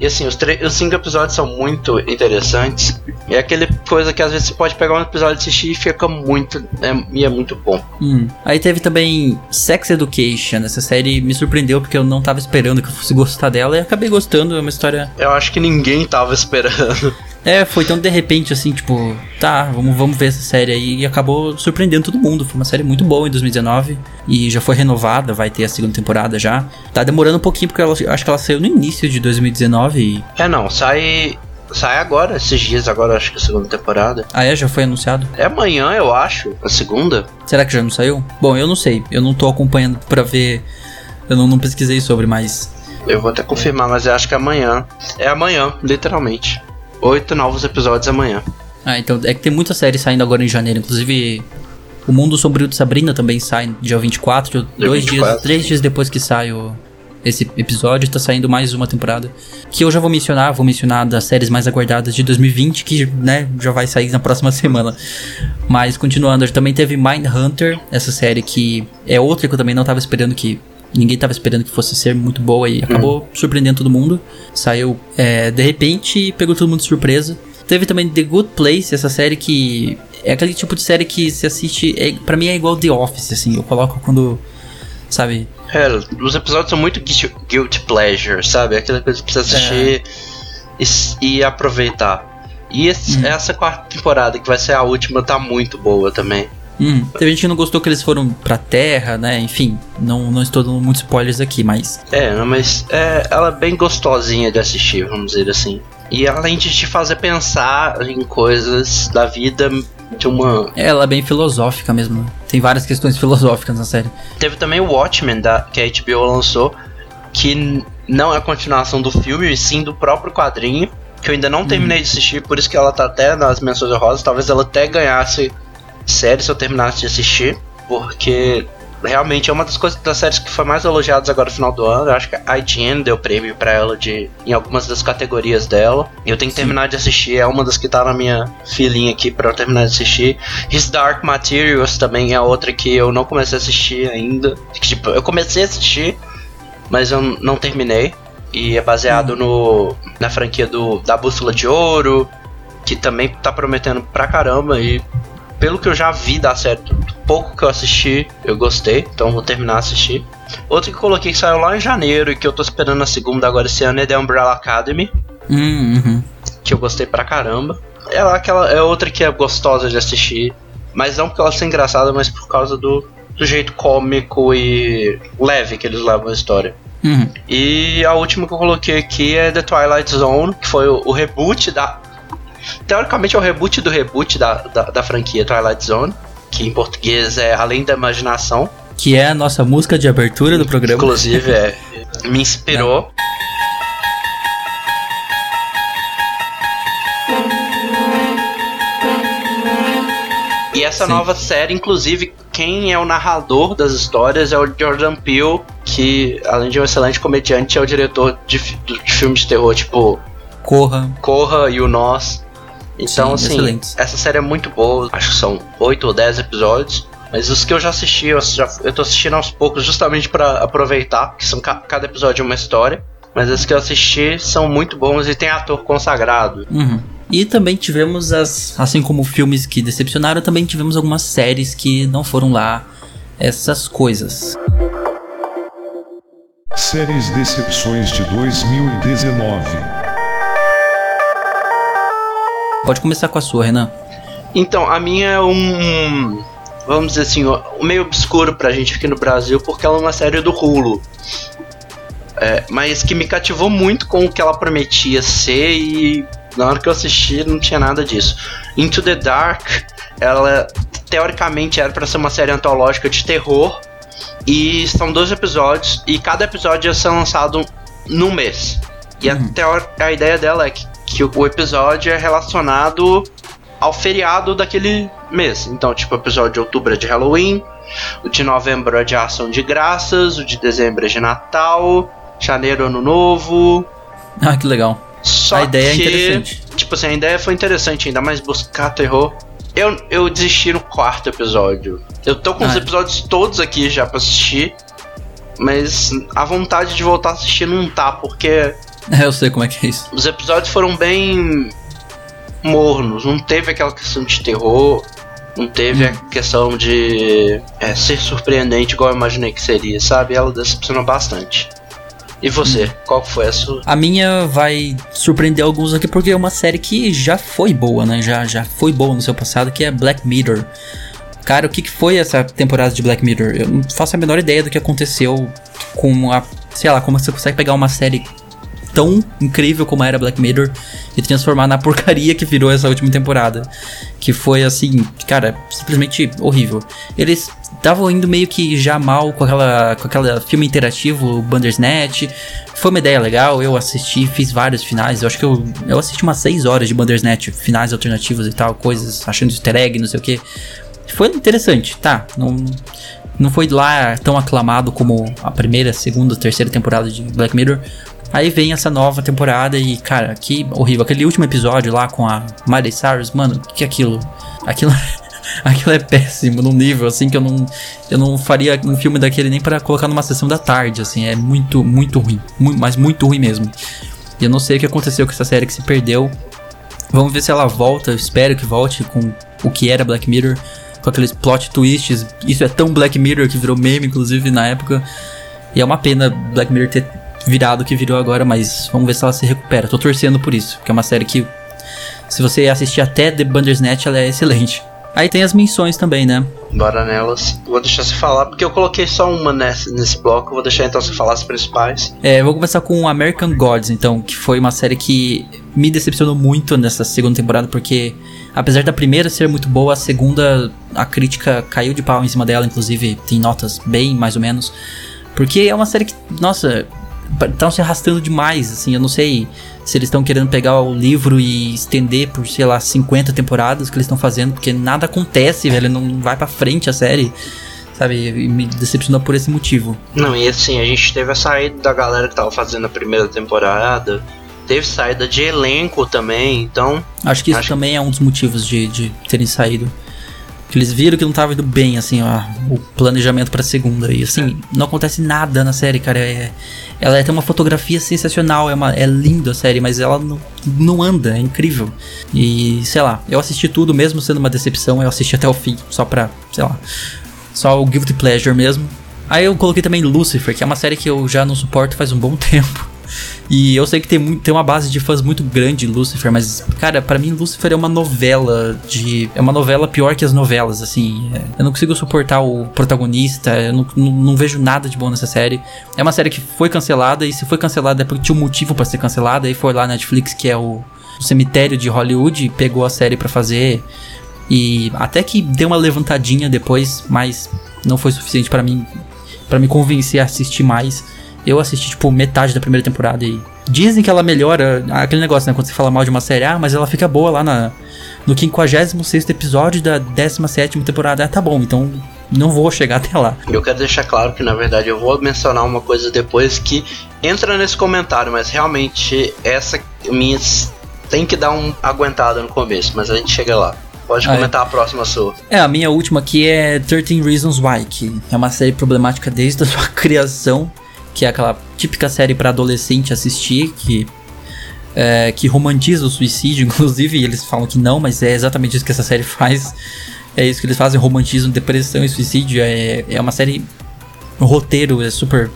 E assim, os, os cinco episódios são muito interessantes. E é aquele coisa que às vezes você pode pegar um episódio e assistir e fica muito. é- e é muito bom. Hum. Aí teve também Sex Education. Essa série me surpreendeu porque eu não tava esperando que eu fosse gostar dela e acabei gostando. É uma história. Eu acho que ninguém tava esperando. É, foi tão de repente assim, tipo, tá, vamos, vamos ver essa série aí. E acabou surpreendendo todo mundo. Foi uma série muito boa em 2019 e já foi renovada, vai ter a segunda temporada já. Tá demorando um pouquinho porque ela, acho que ela saiu no início de 2019 e. É não, sai. Sai agora, esses dias agora, acho que a segunda temporada. Ah, é? Já foi anunciado? É amanhã, eu acho, a segunda. Será que já não saiu? Bom, eu não sei. Eu não tô acompanhando pra ver. Eu não, não pesquisei sobre, mas. Eu vou até confirmar, mas eu acho que é amanhã. É amanhã, literalmente. Oito novos episódios amanhã. Ah, então é que tem muita série saindo agora em janeiro. Inclusive, O Mundo Sombrio de Sabrina também sai dia 24. Dia dois 24. dias, três dias depois que sai o, esse episódio, tá saindo mais uma temporada. Que eu já vou mencionar, vou mencionar das séries mais aguardadas de 2020, que né, já vai sair na próxima semana. Mas continuando, também teve Mindhunter, essa série que é outra que eu também não tava esperando que. Ninguém tava esperando que fosse ser muito boa e acabou surpreendendo todo mundo. Saiu é, de repente e pegou todo mundo de surpresa. Teve também The Good Place, essa série que é aquele tipo de série que se assiste, é, para mim é igual The Office, assim. Eu coloco quando, sabe? É, os episódios são muito guilty, guilty pleasure, sabe? Aquela coisa que precisa assistir e s- e, aproveitar. E esse- essa quarta temporada, que vai ser a última, tá muito boa também. Hum, teve gente que não gostou que eles foram pra Terra, né? Enfim, não, não estou dando muitos spoilers aqui, mas É, mas é, ela é bem gostosinha de assistir, vamos dizer assim. E além de te fazer pensar em coisas da vida de uma. ela é bem filosófica mesmo. Tem várias questões filosóficas na série. Teve também o Watchmen da, que a HBO lançou, que não é a continuação do filme, e sim do próprio quadrinho, que eu ainda não terminei de assistir, por isso que ela tá até nas menções honrosas. Talvez ela até ganhasse série se eu terminasse de assistir, porque realmente é uma das coisas das séries que foi mais elogiadas agora no final do ano. Eu acho que a IGN deu prêmio pra ela de em algumas das categorias dela. E eu tenho que terminar de assistir, é uma das que tá na minha filinha aqui pra eu terminar de assistir. His Dark Materials também é outra que eu não comecei a assistir ainda. Tipo, eu comecei a assistir, mas eu não terminei. E é baseado no na franquia do da Bússola de Ouro, que também tá prometendo pra caramba e pelo que eu já vi dar certo, do pouco que eu assisti, eu gostei, então vou terminar a assistir. Outro que eu coloquei que saiu lá em janeiro e que eu tô esperando a segunda agora esse ano é The Umbrella Academy, Hum, uhum. que eu gostei pra caramba. É aquela é outra que é gostosa de assistir, mas não porque ela seja engraçada, mas por causa do, do jeito cômico e leve que eles levam a história. Uhum. E a última que eu coloquei aqui é The Twilight Zone, que foi o, o reboot da. Teoricamente é o reboot do reboot da, da, da franquia Twilight Zone, que em português é Além da Imaginação. Que é a nossa música de abertura do programa. Inclusive, é, me inspirou. E essa Sim. nova série, inclusive, quem é o narrador das histórias é o Jordan Peele, que, além de um excelente comediante, é o diretor de, de filmes de terror, tipo Corra. Corra e o Nós. Então, Sim, assim, excelentes. essa série é muito boa. Acho que são 8 ou 10 episódios. Mas os que eu já assisti, eu, já, eu tô assistindo aos poucos justamente pra aproveitar, que são ca- cada episódio é uma história. Mas esses que eu assisti são muito bons e tem ator consagrado. Uhum. E também tivemos as. Assim como filmes que decepcionaram, também tivemos algumas séries que não foram lá essas coisas. Séries Decepções de 2019. Pode começar com a sua, Renan. Então, a minha é um. Vamos dizer assim, meio obscuro pra gente aqui no Brasil, porque ela é uma série do Hulu. É, mas que me cativou muito com o que ela prometia ser e na hora que eu assisti não tinha nada disso. Into the Dark, ela teoricamente era pra ser uma série antológica de terror e são dois episódios e cada episódio ia ser lançado num mês. E a, teor- a ideia dela é que, que o episódio é relacionado ao feriado daquele mês. Então, tipo, o episódio de outubro é de Halloween, o de novembro é de ação de graças, o de dezembro é de Natal, janeiro ano novo. Ah, que legal. Só a ideia que, é interessante. Tipo assim, a ideia foi interessante, ainda mais buscar terror. Eu, eu desisti no quarto episódio. Eu tô com Ah, os é. episódios todos aqui já pra assistir. Mas a vontade de voltar a assistir não tá, porque É, eu sei como é que é isso. os episódios foram bem mornos, não teve aquela questão de terror, não teve a questão de é, ser surpreendente igual eu imaginei que seria, sabe? Ela decepcionou bastante. E você, qual que foi a sua? A minha vai surpreender alguns aqui porque é uma série que já foi boa, né? Já, já foi boa no seu passado, que é Black Mirror. Cara, o que, que foi essa temporada de Black Mirror? Eu não faço a menor ideia do que aconteceu com a. Sei lá, como você consegue pegar uma série tão incrível como era Black Mirror e transformar na porcaria que virou essa última temporada. Que foi assim, cara, simplesmente horrível. Eles estavam indo meio que já mal com aquela, com aquela filme interativo, Bandersnatch. Foi uma ideia legal, eu assisti, fiz vários finais. Eu acho que eu, eu assisti umas 6 horas de Bandersnatch, finais alternativos e tal, coisas, achando easter egg, não sei o que. Foi interessante, tá. Não, não foi lá tão aclamado como a primeira, segunda, terceira temporada de Black Mirror. Aí vem essa nova temporada e, cara, que horrível. Aquele último episódio lá com a Miley Cyrus, mano, que é aquilo? Aquilo, aquilo é péssimo, num nível assim que eu não, eu não faria um filme daquele nem para colocar numa sessão da tarde, assim. É muito, muito ruim. Mu- mas muito ruim mesmo. E eu não sei o que aconteceu com essa série que se perdeu. Vamos ver se ela volta. Eu espero que volte com o que era Black Mirror. Com aqueles plot twists. Isso é tão Black Mirror que virou meme, inclusive, na época. E é uma pena Black Mirror ter virado que virou agora, mas vamos ver se ela se recupera. Tô torcendo por isso, porque é uma série que, se você assistir até The Bandersnatch, ela é excelente. Aí tem as menções também, né? Bora nelas. Vou deixar você falar, porque eu coloquei só uma nesse, nesse bloco. Vou deixar então você falar as principais. É, eu vou começar com American Gods, então, que foi uma série que me decepcionou muito nessa segunda temporada, porque apesar da primeira ser muito boa, a segunda, a crítica caiu de pau em cima dela, inclusive tem notas bem mais ou menos. Porque é uma série que, nossa, estão se arrastando demais, assim, eu não sei se eles estão querendo pegar o livro e estender por, sei lá, 50 temporadas que eles estão fazendo, porque nada acontece, velho, não vai pra frente a série, sabe, e me decepcionou por esse motivo. Não, e assim, a gente teve a saída da galera que tava fazendo a primeira temporada. Teve saída de elenco também, então. Acho que isso Acho- também é um dos motivos de, de terem saído. Eles viram que não tava indo bem, assim, ó, o planejamento pra segunda. E assim, não acontece nada na série, cara. É, ela tem uma fotografia sensacional, é, uma, é linda a série, mas ela não, não anda, é incrível. E, sei lá, eu assisti tudo, mesmo sendo uma decepção, eu assisti até o fim, só pra, sei lá, só o Guilty Pleasure mesmo. Aí eu coloquei também Lucifer, que é uma série que eu já não suporto faz um bom tempo. E eu sei que tem, muito, tem uma base de fãs muito grande em Lucifer, mas, cara, pra mim Lucifer é uma novela de. É uma novela pior que as novelas, assim. É, eu não consigo suportar o protagonista, eu não, não, não vejo nada de bom nessa série. É uma série que foi cancelada, e se foi cancelada é porque tinha um motivo pra ser cancelada, e foi lá na Netflix, que é o, o cemitério de Hollywood, pegou a série pra fazer. E até que deu uma levantadinha depois, mas não foi suficiente pra mim para me convencer a assistir mais. Eu assisti, tipo, metade da primeira temporada e Dizem que ela melhora aquele negócio, né? Quando você fala mal de uma série, ah, mas ela fica boa lá na, no 56 episódio da 17 temporada. Ah, tá bom, então não vou chegar até lá. Eu quero deixar claro que, na verdade, eu vou mencionar uma coisa depois que entra nesse comentário, mas realmente essa minha tem que dar uma aguentada no começo, mas a gente chega lá. Pode Ah, é. comentar a próxima sua. É, a minha última aqui é 13 Reasons Why, que é uma série problemática desde a sua criação, que é aquela típica série para adolescente assistir, que é, que romantiza o suicídio, inclusive, eles falam que não, mas é exatamente isso que essa série faz. É isso que eles fazem, romantizam depressão e suicídio. É, é uma série. O roteiro é super.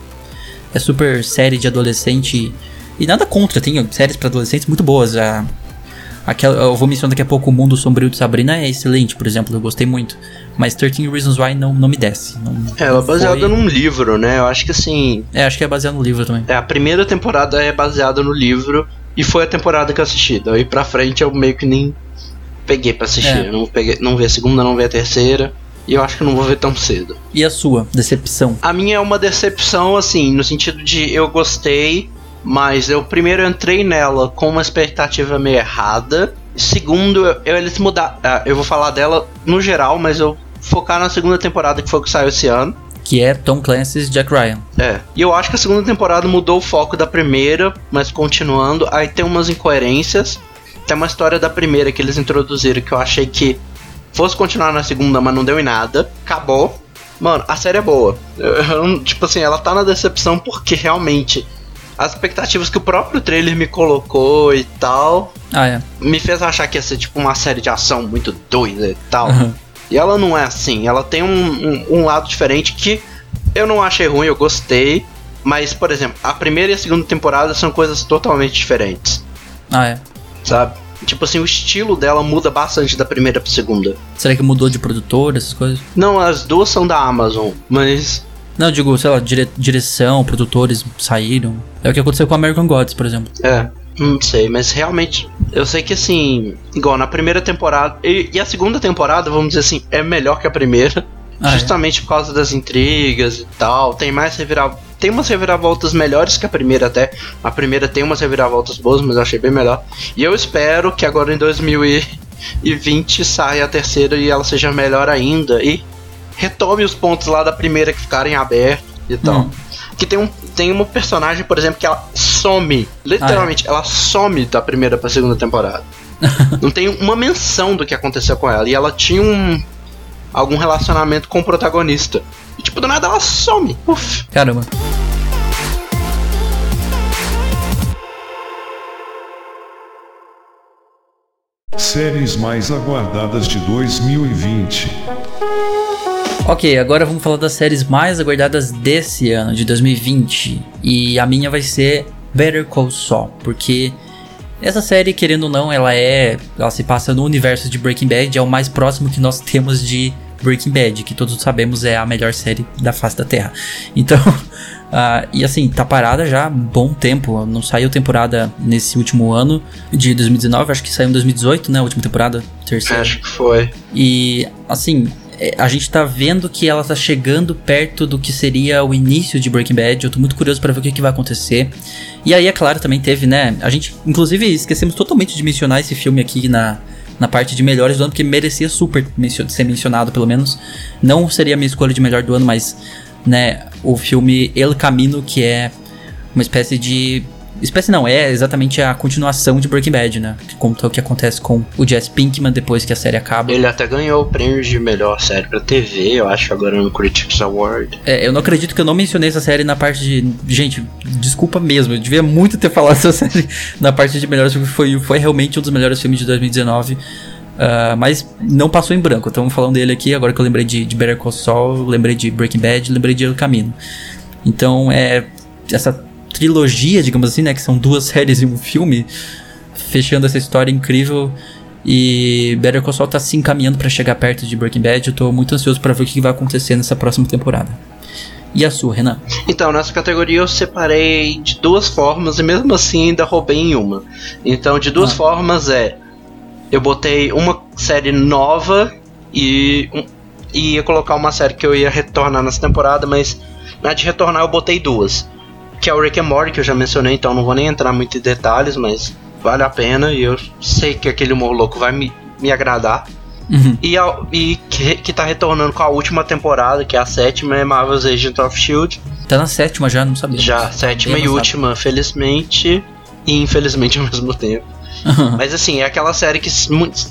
É super série de adolescente. E nada contra, tem séries para adolescentes muito boas. A, aquela, eu vou mencionar daqui a pouco o Mundo Sombrio de Sabrina é excelente, por exemplo, eu gostei muito. Mas 13 Reasons Why não, não me desce. Não, É, ela é baseada foi- num livro, né? Eu acho que assim. É, acho que é baseado no livro também. É, a primeira temporada é baseada no livro e foi a temporada que eu assisti. Daí pra frente eu meio que nem peguei pra assistir. É. Não, peguei, não vi a segunda, não vi a terceira. E eu acho que não vou ver tão cedo. E a sua decepção? A minha é uma decepção, assim, no sentido de eu gostei, mas eu primeiro entrei nela com uma expectativa meio errada. Segundo, eu, eu- eles mudaram. eu vou falar dela no geral, mas eu focar na segunda temporada que foi o que saiu esse ano. Que é Tom Clancy's Jack Ryan. É. E eu acho que a segunda temporada mudou o foco da primeira, mas continuando, aí tem umas incoerências. Tem uma história da primeira que eles introduziram que eu achei que fosse continuar na segunda, mas não deu em nada. Acabou. Mano, a série é boa. Eu- eu tipo assim, ela tá na decepção porque realmente as expectativas que o próprio trailer me colocou e tal Ah, é. me fez achar que ia ser tipo uma série de ação muito doida e tal. Aham. E ela não é assim, ela tem um, um, um lado diferente que eu não achei ruim, eu gostei. Mas, por exemplo, a primeira e a segunda temporada são coisas totalmente diferentes, Ah, é. sabe? Tipo assim, o estilo dela muda bastante da primeira pra segunda. Será que mudou de produtor, essas coisas? Não, as duas são da Amazon, mas. Não, digo, sei lá, dire- direção, produtores saíram. É o que aconteceu com American Gods, por exemplo. É, não sei, mas realmente. Eu sei que assim, igual na primeira temporada. E, e a segunda temporada, vamos dizer assim, é melhor que a primeira. Ah, é? justamente por causa das intrigas e tal. Tem mais reviravoltas. Tem umas reviravoltas melhores que a primeira até. A primeira tem umas reviravoltas boas, mas eu achei bem melhor. E eu espero que agora em 2020 saia a terceira e ela seja melhor ainda. E retome os pontos lá da primeira que ficarem abertos e tal. Hum. Que tem um tem uma personagem, por exemplo, que ela some. Literalmente, ela some da primeira pra segunda temporada. Não tem uma menção do que aconteceu com ela. E ela tinha um. algum relacionamento com o protagonista. E tipo, do nada ela some. Uf. Caramba. Séries mais aguardadas de 2020. Ok, agora vamos falar das séries mais aguardadas desse ano, de 2020. E a minha vai ser Better Call Saul, porque essa série, querendo ou não, ela é. Ela se passa no universo de Breaking Bad, é o mais próximo que nós temos de Breaking Bad, que todos sabemos é a melhor série da face da Terra. Então. ah, e assim, tá parada já há bom tempo. Não saiu temporada nesse último ano de 2019, acho que saiu em 2018, né? A última temporada, terceira. Acho que foi. E assim, é, a gente tá vendo que ela tá chegando perto do que seria o início de Breaking Bad. Eu tô muito curioso pra ver o que, que vai acontecer. E aí, é claro, também teve, né? A gente, inclusive, esquecemos totalmente de mencionar esse filme aqui na, na parte de melhores do ano, porque merecia super mencio- ser mencionado, pelo menos. Não seria a minha escolha de melhor do ano, mas, né, o filme El Camino, que é uma espécie de. Espécie não, é exatamente a continuação de Breaking Bad, né? Que conta o que acontece com o Jesse Pinkman depois que a série acaba. Ele até ganhou o prêmio de melhor série pra TV, eu acho, agora no Critics Award. É, eu não acredito que eu não mencionei essa série na parte de. Gente, desculpa mesmo, eu devia muito ter falado essa série na parte de melhores filmes. Foi, foi realmente um dos melhores filmes de 2019. ah, mas não passou em branco. Estamos falando dele aqui, agora que eu lembrei de, de Better Call Saul, lembrei de Breaking Bad, lembrei de El Camino. Então, é. Essa trilogia, digamos assim, né? Que são duas séries e um filme, fechando essa história incrível. E Better Call Saul tá se encaminhando pra chegar perto de Breaking Bad. Eu tô muito ansioso pra ver o que vai acontecer nessa próxima temporada. E a sua, Renan? Então, nessa categoria eu separei de duas formas e mesmo assim ainda roubei em uma. Então, de duas Ah. formas é. Eu botei uma série nova e. Um, e ia colocar uma série que eu ia retornar nessa temporada, mas na de retornar eu botei duas. Que é o Rick and Morty, que eu já mencionei, então não vou nem entrar muito em detalhes, mas vale a pena e eu sei que aquele humor louco vai me, me agradar. Uhum. E, a- e que, que tá retornando com a última temporada, que é a sétima, é Marvel's Agent of Shield. Tá na sétima já, não sabia. Já, sétima e última, felizmente e infelizmente ao mesmo tempo. Mas assim, é aquela série que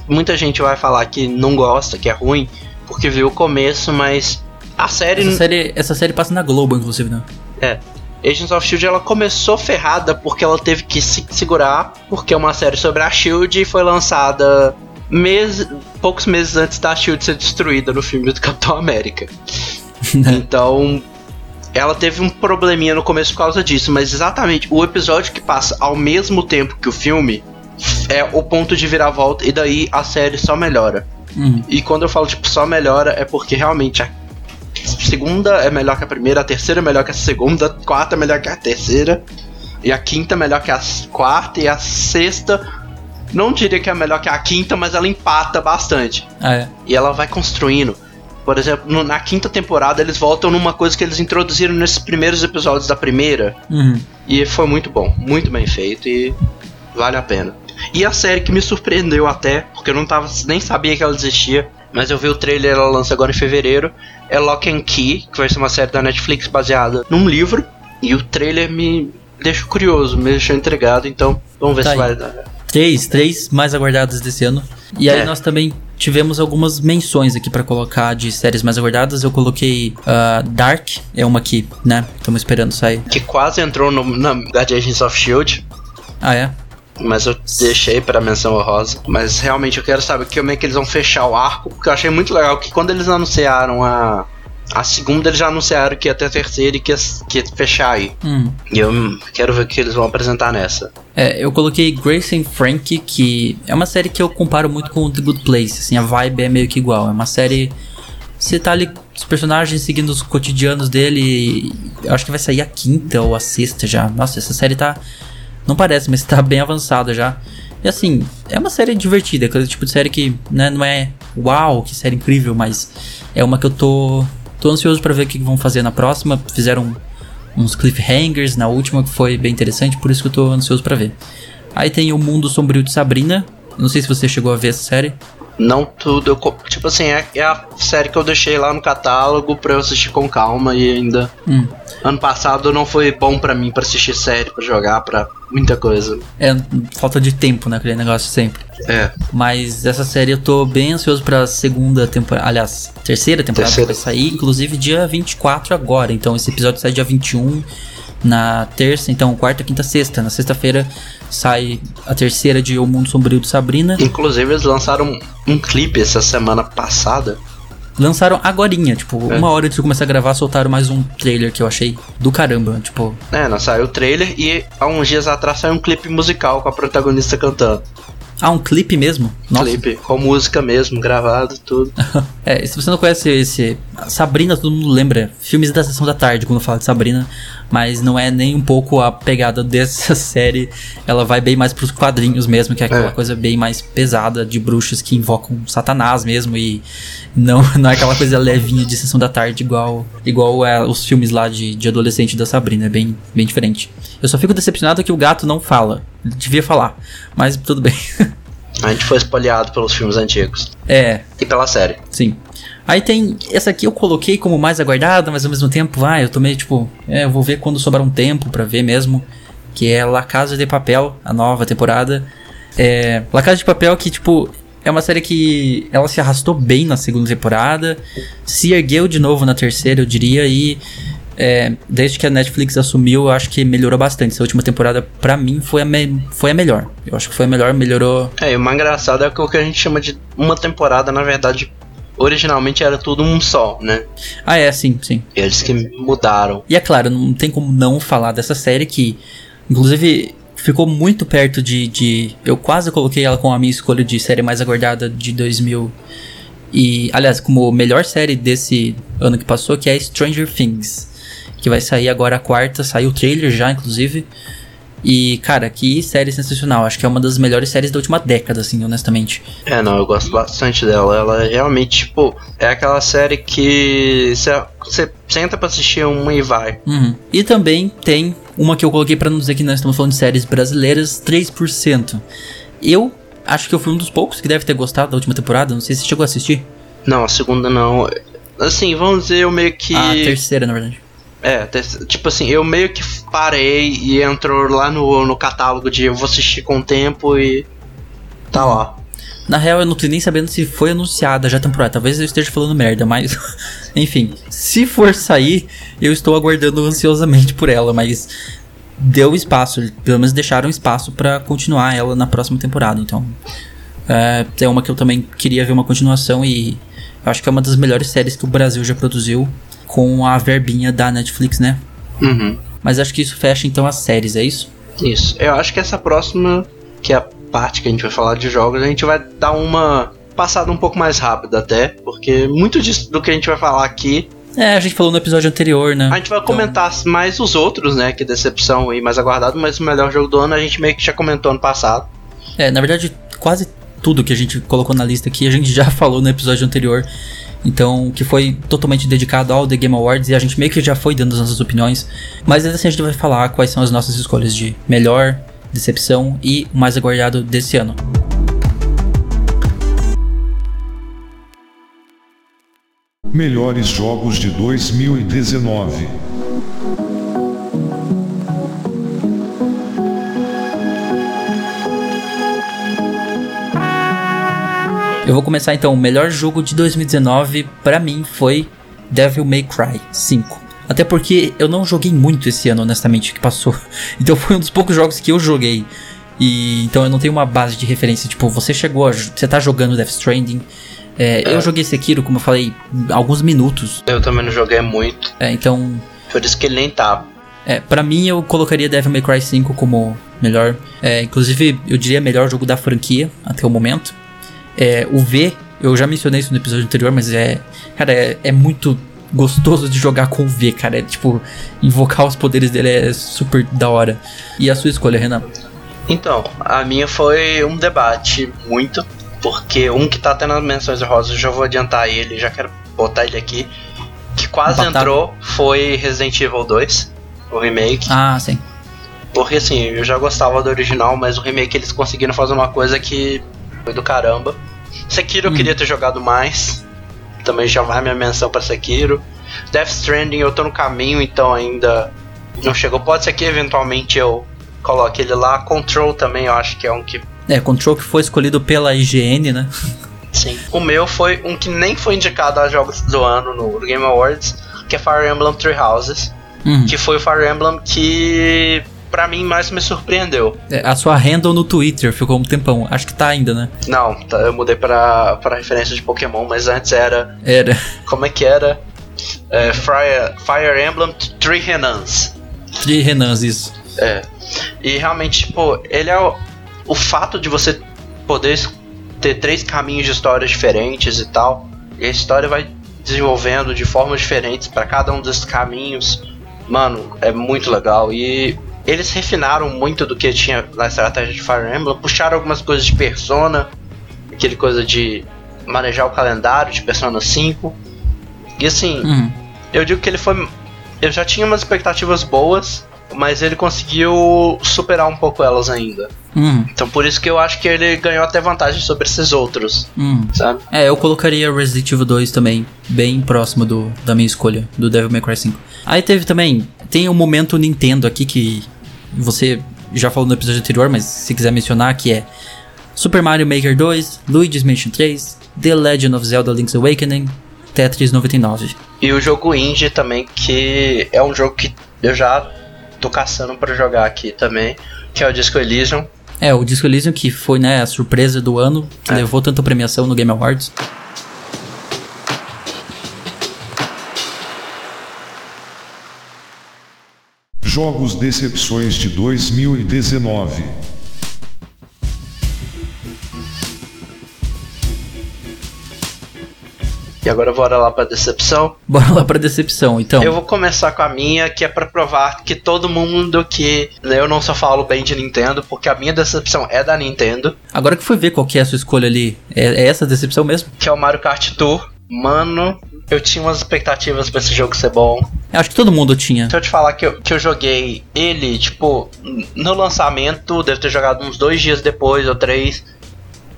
muita gente vai falar que não gosta, que é ruim, porque viu o começo, mas a série. Essa série, essa série passa na Globo, inclusive, né? É. Agents of Shield ela começou ferrada porque ela teve que se segurar, porque é uma série sobre a Shield e foi lançada mês, poucos meses antes da Shield ser destruída no filme do Capitão América. Então, ela teve um probleminha no começo por causa disso, mas exatamente o episódio que passa ao mesmo tempo que o filme é o ponto de viravolta e daí a série só melhora. Uhum. E quando eu falo tipo só melhora é porque realmente a segunda é melhor que a primeira, a terceira é melhor que a segunda, a quarta é melhor que a terceira, e a quinta é melhor que a quarta, e a sexta não diria que é melhor que a quinta, mas ela empata bastante. Ah, é. E ela vai construindo. Por exemplo, no- na quinta temporada eles voltam numa coisa que eles introduziram nesses primeiros episódios da primeira. Uhum. E foi muito bom, muito bem feito e vale a pena. E a série que me surpreendeu até, porque eu não tava, nem sabia que ela existia, mas eu vi o trailer, ela lança agora em fevereiro, é Lock and Key, que vai ser uma série da Netflix baseada num livro, e o trailer me deixou curioso, me deixou intrigado, então vamos ver Tá se aí. vai dar. Três, três mais aguardadas desse ano. E aí É. nós também tivemos algumas menções aqui pra colocar de séries mais aguardadas. Eu coloquei ah, Dark, é uma que, né, estamos esperando sair. Que quase entrou no, na da Agents of Shield, Ah, é? Mas eu deixei pra menção honrosa. Mas realmente eu quero saber como é que eles vão fechar o arco, porque eu achei muito legal que quando eles anunciaram a, a segunda, eles já anunciaram que ia ter a terceira e que ia, que ia fechar aí. Hum. E eu quero ver o que eles vão apresentar nessa. É, eu coloquei Grace and Frank, que é uma série que eu comparo muito com The Good Place, assim, a vibe é meio que igual. É uma série. Você tá ali, os personagens seguindo os cotidianos dele. Eu acho que vai sair a quinta ou a sexta já. Nossa, essa série tá. Não parece, mas tá bem avançada já. E assim, é uma série divertida, aquele tipo de série que né, não é uau, que série incrível, mas é uma que eu tô. tô ansioso pra ver o que vão fazer na próxima. Fizeram uns cliffhangers na última que foi bem interessante, por isso que eu tô ansioso pra ver. Aí tem o Mundo Sombrio de Sabrina. Não sei se você chegou a ver essa série. Não tudo, eu, tipo assim, é, é a série que eu deixei lá no catálogo pra eu assistir com calma e ainda. Hum. Ano passado não foi bom pra mim pra assistir série, pra jogar, pra muita coisa. É falta de tempo, né? Aquele negócio sempre. É, Mas essa série eu tô bem ansioso pra segunda temporada. Aliás, terceira temporada Terceira. que vai sair, inclusive dia 24 agora. Então esse episódio sai dia 21 na terça, então quarta, quinta, sexta. Na sexta-feira sai a terceira de O Mundo Sombrio de Sabrina. inclusive eles lançaram um, um clipe essa semana passada. Lançaram agorinha, tipo, É. uma hora antes de começar a gravar, soltaram mais um trailer que eu achei do caramba. Tipo, É, não saiu o trailer e há uns dias atrás saiu um clipe musical com a protagonista cantando. Ah, um clipe mesmo? Nossa. Clipe com música mesmo, gravado, tudo. É, se você não conhece esse. Sabrina, todo mundo lembra. Filmes da sessão da tarde quando fala de Sabrina. Mas não é nem um pouco a pegada dessa série. Ela vai bem mais pros quadrinhos mesmo, que é aquela É. coisa bem mais pesada de bruxas que invocam Satanás mesmo. E não, não é aquela coisa levinha de sessão da tarde igual, igual é, os filmes lá de, de adolescente da Sabrina. É bem, bem diferente. Eu só fico decepcionado que o gato não fala. Devia falar. Mas tudo bem. A gente foi espalhado pelos filmes antigos. é, E pela série. Sim. Aí tem. Essa aqui eu coloquei como mais aguardada, mas ao mesmo tempo, ah, eu tô meio tipo. É, eu vou ver quando sobrar um tempo pra ver mesmo. Que é La Casa de Papel, a nova temporada. É. La Casa de Papel que, tipo. É uma série que ela se arrastou bem na segunda temporada, se ergueu de novo na terceira, eu diria, e é, desde que a Netflix assumiu, eu acho que melhorou bastante. Essa última temporada, pra mim, foi a, foi a melhor. Eu acho que foi a melhor, melhorou. É, e o mais engraçado é que o que a gente chama de uma temporada, na verdade, originalmente era tudo um só, né? Ah, é, sim, sim. Eles que mudaram. E é claro, não tem como não falar dessa série que, inclusive, ficou muito perto de, de. Eu quase coloquei ela com a minha escolha de série mais aguardada de 2000. E, aliás, como melhor série desse ano que passou, que é Stranger Things. Que vai sair agora a quarta, saiu o trailer já, inclusive. E, cara, que série sensacional. Acho que é uma das melhores séries da última década, assim, honestamente. É, não, eu gosto bastante dela. Ela é realmente, tipo, é aquela série que você senta pra assistir uma e vai. Uhum. E também tem Uma que eu coloquei pra não dizer que nós estamos falando de séries brasileiras, 3%. Eu acho que eu fui um dos poucos que deve ter gostado da última temporada. Não sei se você chegou a assistir. Não, a segunda não. Assim, vamos dizer, eu meio que. A terceira, na verdade. É, tipo assim, eu meio que parei e entrou lá no, no catálogo de eu vou assistir com o tempo e. Tá lá. Na real, eu não tô nem sabendo se foi anunciada já a temporada. Talvez eu esteja falando merda, mas. Enfim, se for sair, eu estou aguardando ansiosamente por ela, mas. Deu espaço, pelo menos deixaram espaço pra continuar ela na próxima temporada, então. É, é uma que eu também queria ver uma continuação e. Acho que é uma das melhores séries que o Brasil já produziu com a verbinha da Netflix, né? Uhum. Mas acho que isso fecha então as séries, é isso? Isso. Eu acho que essa próxima, que é a parte que a gente vai falar de jogos, a gente vai dar uma passada um pouco mais rápida até, porque muito disso do que a gente vai falar aqui, É, a gente falou no episódio anterior, né? a gente vai Então- comentar mais os outros, né, que decepção e mais aguardado, mas o melhor jogo do ano a gente meio que já comentou ano passado. É, na verdade, quase tudo que a gente colocou na lista aqui a gente já falou no episódio anterior. Então, que foi totalmente dedicado ao The Game Awards e a gente meio que já foi dando as nossas opiniões. Mas assim a gente vai falar quais são as nossas escolhas de melhor, decepção e mais aguardado desse ano. Melhores jogos de 2019. Eu vou começar então. O melhor jogo de 2019 pra mim foi Devil May Cry 5. Até porque eu não joguei muito esse ano, honestamente, que passou. Então foi um dos poucos jogos que eu joguei. E então eu não tenho uma base de referência. Tipo, você chegou, a, você tá jogando Death Stranding. É, Eu joguei Sekiro, como eu falei, alguns minutos. Eu também não joguei muito, É, então, por isso que ele nem tá. é, para mim eu colocaria Devil May Cry 5 como melhor. É, inclusive, eu diria melhor jogo da franquia até o momento. É, o V, eu já mencionei isso no episódio anterior, mas é. Cara, é, é muito gostoso de jogar com o V, cara. É tipo, invocar os poderes dele é super da hora. E a sua escolha, Renan? Então, a minha foi um debate muito, porque um que tá tendo as menções rosas, eu já vou adiantar ele, já quero botar ele aqui, que quase Batata. entrou, foi Resident Evil 2, o remake. Ah, sim. Porque assim, eu já gostava do original, mas o remake eles conseguiram fazer uma coisa que foi do caramba. Sekiro eu Hum. queria ter jogado mais. Também já vai minha menção pra Sekiro. Death Stranding eu tô no caminho, então ainda não chegou. Pode ser que eventualmente eu coloque ele lá. Control também eu acho que é um que. É, Control que foi escolhido pela IGN, né? Sim. O meu foi um que nem foi indicado a jogos do ano no Game Awards, que é Fire Emblem Three Houses. Uhum. Que foi o Fire Emblem que pra mim mais me surpreendeu. É, a sua handle no Twitter ficou um tempão. Acho que tá ainda, né? Não, tá, eu mudei pra, pra referência de Pokémon, mas antes era. Era. Como é que era? É, Fire, Fire Emblem Three Renans. De Renans, isso. É. E realmente, tipo, ele é o, o fato de você poder ter três caminhos de histórias diferentes e tal. E a história vai desenvolvendo de formas diferentes pra cada um desses caminhos. Mano, é muito legal. E eles refinaram muito do que tinha na estratégia de Fire Emblem, puxaram algumas coisas de Persona, aquele coisa de manejar o calendário de Persona 5. E assim, Uhum. eu digo que ele foi. Eu já tinha umas expectativas boas, mas ele conseguiu superar um pouco elas ainda. Uhum. Então por isso que eu acho que ele ganhou até vantagem sobre esses outros, Uhum. sabe? É, eu colocaria Resident Evil 2 também, bem próximo do, da minha escolha, do Devil May Cry 5. Aí teve também, tem o momento Nintendo aqui que você já falou no episódio anterior, mas se quiser mencionar, que é Super Mario Maker 2, Luigi's Mansion 3, The Legend of Zelda Link's Awakening, Tetris 99. E o jogo indie também, que é um jogo que eu já tô caçando pra jogar aqui também, que é o Disco Elysium. É, o Disco Elysium, que foi né, a surpresa do ano, que É. levou tanta premiação no Game Awards. Jogos Decepções de 2019. E agora bora lá pra decepção. Bora lá pra decepção, então. Eu vou começar com a minha, que é pra provar que todo mundo que eu não só falo bem de Nintendo, porque a minha decepção é da Nintendo, Agora que foi ver qual que é a sua escolha ali, é, é essa decepção mesmo? que é o Mario Kart Tour. Mano, eu tinha umas expectativas pra esse jogo ser bom. Eu acho que todo mundo tinha. Se eu te falar que eu, que eu joguei ele, tipo, no lançamento, deve ter jogado uns dois dias depois ou três,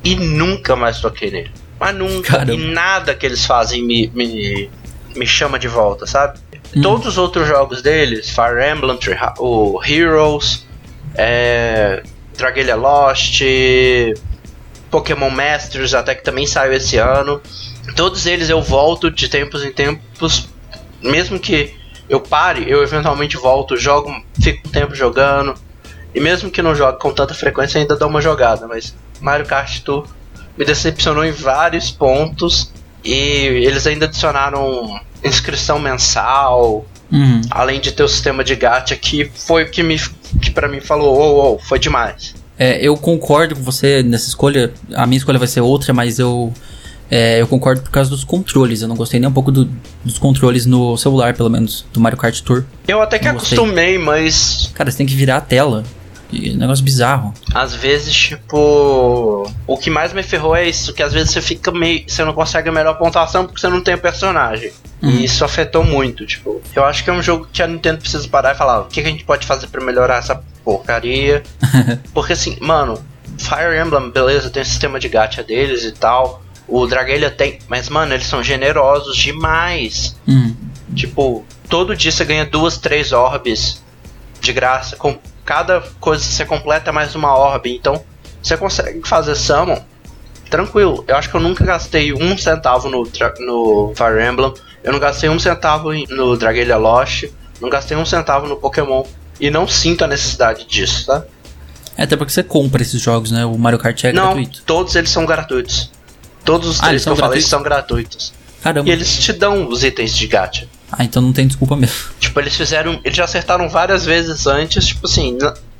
e nunca mais toquei nele. Mas nunca. Caramba. E nada que eles fazem me, me, me chama de volta, sabe? Hum. Todos os outros jogos deles, Fire Emblem, o Heroes, é, Dragalia Lost, Pokémon Masters, até que também saiu esse ano. Todos eles eu volto de tempos em tempos, mesmo que eu pare, eu eventualmente volto, jogo, fico um tempo jogando. E mesmo que não jogue com tanta frequência, ainda dou uma jogada. Mas Mario Kart Tour me decepcionou em vários pontos. E eles ainda adicionaram inscrição mensal, Uhum. além de ter o sistema de gacha, que foi o que, me, que pra mim falou: oh, oh, foi demais. É, eu concordo com você nessa escolha. A minha escolha vai ser outra, mas eu. É, eu concordo por causa dos controles. Eu não gostei nem um pouco do- dos controles no celular, pelo menos, do Mario Kart Tour. Eu até que acostumei, mas Cara, você tem que virar a tela. E é um negócio bizarro. às vezes, tipo. O que mais me ferrou é isso, que às vezes você fica meio. Você não consegue a melhor pontuação porque você não tem o personagem. Uhum. E isso afetou muito, tipo. Eu acho que é um jogo que a Nintendo precisa parar e falar: o que, que a gente pode fazer pra melhorar essa porcaria? porque assim, mano, Fire Emblem, beleza, tem o sistema de gacha deles e tal. O Dragalia tem, mas mano, eles são generosos demais. Uhum. Tipo, todo dia você ganha duas, três orbes de graça. Com cada coisa que você completa é mais uma orbe. Então, você consegue fazer summon tranquilo. Eu acho que eu nunca gastei um centavo no, no Fire Emblem. Eu não gastei um centavo no Dragalia Lost. Não gastei um centavo no Pokémon. E não sinto a necessidade disso, tá? É até porque você compra esses jogos, né? O Mario Kart é não, gratuito. todos eles são gratuitos. Todos os Ah, três que eu são falei gratuitos? são gratuitos. Caramba. E eles te dão os itens de gacha. Ah, então não tem desculpa mesmo. Tipo, eles fizeram. Eles já acertaram várias vezes antes. Tipo assim,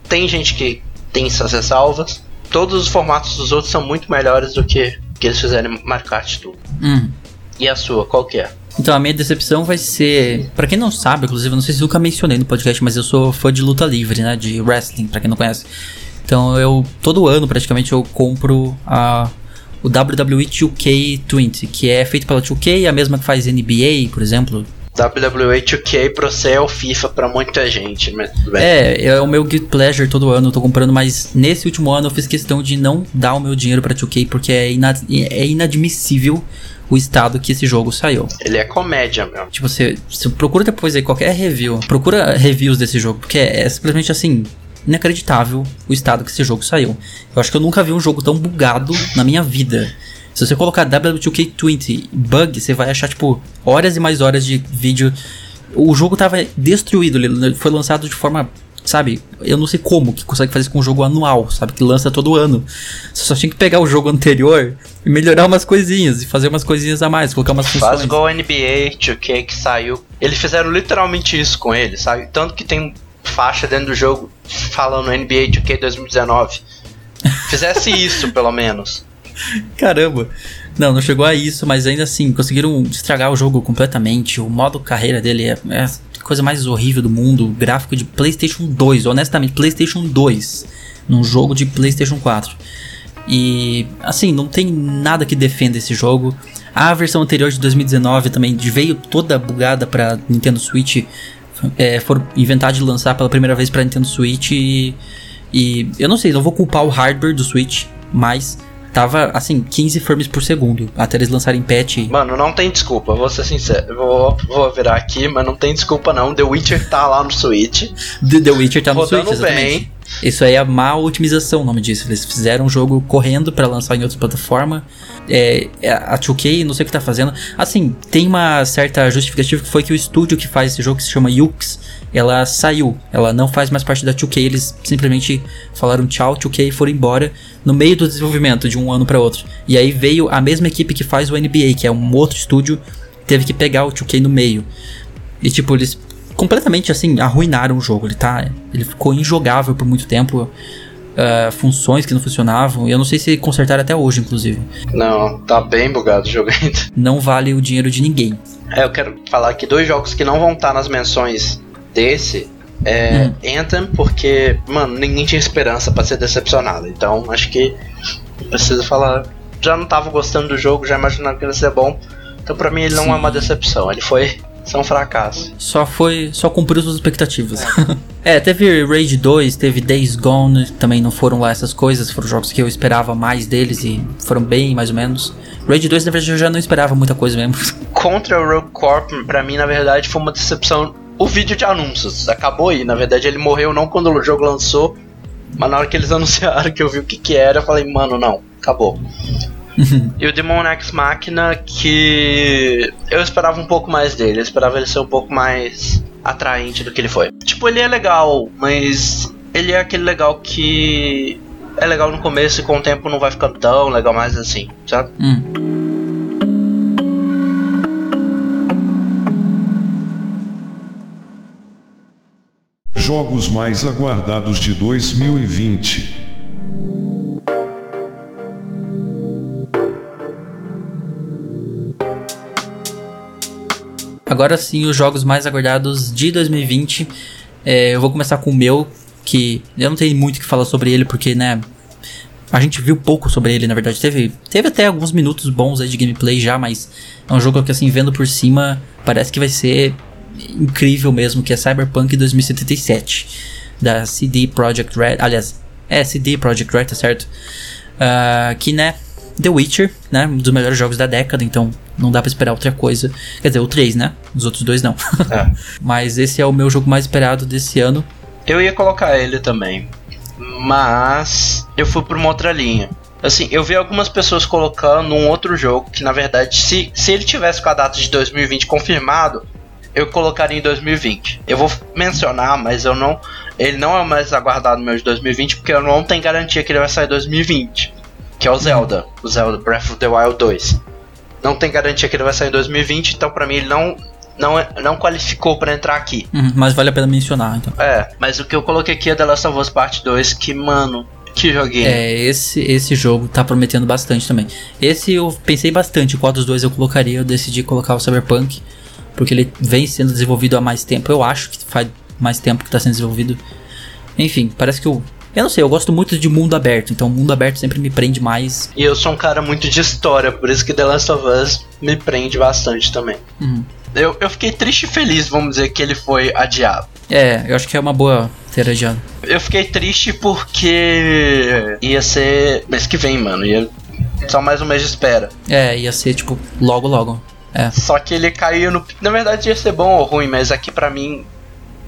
tem gente que tem essas ressalvas. Todos os formatos dos outros são muito melhores do que que eles fizeram Mario Kart Tour. Hum. E a sua, qual que é? Então, a minha decepção vai ser. Pra quem não sabe, inclusive, eu não sei se eu nunca mencionei no podcast, mas eu sou fã de luta livre, né? De wrestling, pra quem não conhece. Então, eu. Todo ano, praticamente, eu compro a. O WWE 2K20, que é feito pela 2K, a mesma que faz NBA, por exemplo. WWE 2K pra você é o FIFA pra muita gente, mas tudo bem. É, é o meu guilty pleasure todo ano, eu tô comprando, mas nesse último ano eu fiz questão de não dar o meu dinheiro pra 2K, porque é, ina- é inadmissível o estado que esse jogo saiu. Ele é comédia mesmo. Tipo, você, você procura depois aí qualquer review. Procura reviews desse jogo, porque é, é simplesmente assim. Inacreditável o estado que esse jogo saiu. Eu acho que eu nunca vi um jogo tão bugado na minha vida. Se você colocar W2K20 bug, você vai achar, tipo, horas e mais horas de vídeo. O jogo tava destruído, ele foi lançado de forma. Sabe, eu não sei como que consegue fazer isso com um jogo anual, sabe? Que lança todo ano. Você só tinha que pegar o jogo anterior e melhorar umas coisinhas e fazer umas coisinhas a mais, colocar umas funções. Faz igual o NBA 2K que saiu. Eles fizeram literalmente isso com ele, sabe? Tanto que tem faixa dentro do jogo falando NBA 2K 2019. Fizesse isso, pelo menos. Caramba. Não, não chegou a isso, mas ainda assim, conseguiram estragar o jogo completamente. O modo carreira dele é, é a coisa mais horrível do mundo. Gráfico de PlayStation 2, honestamente, PlayStation 2, num jogo de PlayStation 4. E, assim, não tem nada que defenda esse jogo. A versão anterior de 2019 também veio toda bugada pra Nintendo Switch. É, foram inventar de lançar pela primeira vez pra Nintendo Switch e, e eu não sei, não vou culpar o hardware do Switch, mas tava assim 15 frames por segundo até eles lançarem patch. Mano, não tem desculpa, vou ser sincero. Vou, vou virar aqui, mas não tem desculpa não. The Witcher tá lá no Switch. The, The Witcher tá no Switch, exatamente. bem. Isso aí é a má otimização, o nome disso. Eles fizeram um jogo correndo pra lançar em outra plataforma. É, é, a 2K, não sei o que tá fazendo. Assim, tem uma certa justificativa que foi que o estúdio que faz esse jogo, que se chama Yux, ela saiu. Ela não faz mais parte da 2K. Eles simplesmente falaram tchau, 2K e foram embora no meio do desenvolvimento, de um ano pra outro. E aí veio a mesma equipe que faz o NBA, que é um outro estúdio, teve que pegar o 2K no meio. E tipo, eles completamente assim arruinaram o jogo. Ele tá, ele ficou injogável por muito tempo. Ah, funções que não funcionavam. E eu não sei se consertaram até hoje, inclusive. Não, tá bem bugado o jogo ainda. Não vale o dinheiro de ninguém. É, eu quero falar aqui dois jogos que não vão estar nas menções desse. É Anthem, porque, mano, ninguém tinha esperança pra ser decepcionado. Então, acho que preciso falar. Já não tava gostando do jogo, já imaginava que ia ser bom. Então, pra mim, ele não Sim. é uma decepção. Ele foi são fracasso. Só foi. Só cumpriu suas expectativas. é, teve Raid 2, teve Days Gone, também não foram lá essas coisas, foram jogos que eu esperava mais deles e foram bem mais ou menos. Raid 2, na verdade, eu já não esperava muita coisa mesmo. Contra o Rogue Corp, pra mim, na verdade, foi uma decepção. O vídeo de anúncios acabou aí. Na verdade, ele morreu não quando o jogo lançou, mas na hora que eles anunciaram que eu vi o que, que era, eu falei, mano, não, acabou. E o Demon X Machina, que eu esperava um pouco mais dele, eu esperava ele ser um pouco mais atraente do que ele foi. Tipo, ele é legal, mas ele é aquele legal que é legal no começo e com o tempo não vai ficando tão legal mais assim, sabe? Hum. Jogos mais aguardados de 2020. Agora sim, os jogos mais aguardados de 2020. É, eu vou começar com o meu, que eu não tenho muito o que falar sobre ele, porque, né, a gente viu pouco sobre ele, na verdade. Teve, teve até alguns minutos bons aí de gameplay já, mas é um jogo que, assim, vendo por cima, parece que vai ser incrível mesmo, que é Cyberpunk 2077, da CD Projekt Red. Aliás, é CD Projekt Red, tá certo? Uh, que, né, The Witcher, né, um dos melhores jogos da década, então não dá pra esperar outra coisa. Quer dizer, o 3, né? Os outros dois não. É. mas esse é o meu jogo mais esperado desse ano. Eu ia colocar ele também. Mas eu fui por uma outra linha. Assim, eu vi algumas pessoas colocando um outro jogo que, na verdade, se, se ele tivesse com a data de 2020 confirmado, eu colocaria em 2020. Eu vou mencionar, mas eu não. Ele não é o mais aguardado meu de 2020, porque eu não tenho garantia que ele vai sair em 2020. Que é o Zelda. O Zelda Breath of the Wild 2. Não tem garantia que ele vai sair em 2020, então pra mim ele não não, não qualificou pra entrar aqui. Uhum, mas vale a pena mencionar, então. É, mas o que eu coloquei aqui é The Last of Us Part 2, que, mano, que joguinho. É, esse, esse jogo tá prometendo bastante também. Esse eu pensei bastante qual dos dois eu colocaria. Eu decidi colocar o Cyberpunk, porque ele vem sendo desenvolvido há mais tempo. Eu acho que faz mais tempo que tá sendo desenvolvido. Enfim, parece que o. Eu não sei, eu gosto muito de mundo aberto, então mundo aberto sempre me prende mais. E eu sou um cara muito de história, por isso que The Last of Us me prende bastante também. Uhum. Eu, eu fiquei triste e feliz, vamos dizer, que ele foi adiado. É, eu acho que é uma boa ter adiado. Eu fiquei triste porque ia ser mês que vem, mano. Ia só mais um mês de espera. É, ia ser tipo logo logo. É. Só que ele caiu no. Na verdade ia ser bom ou ruim, mas aqui pra mim,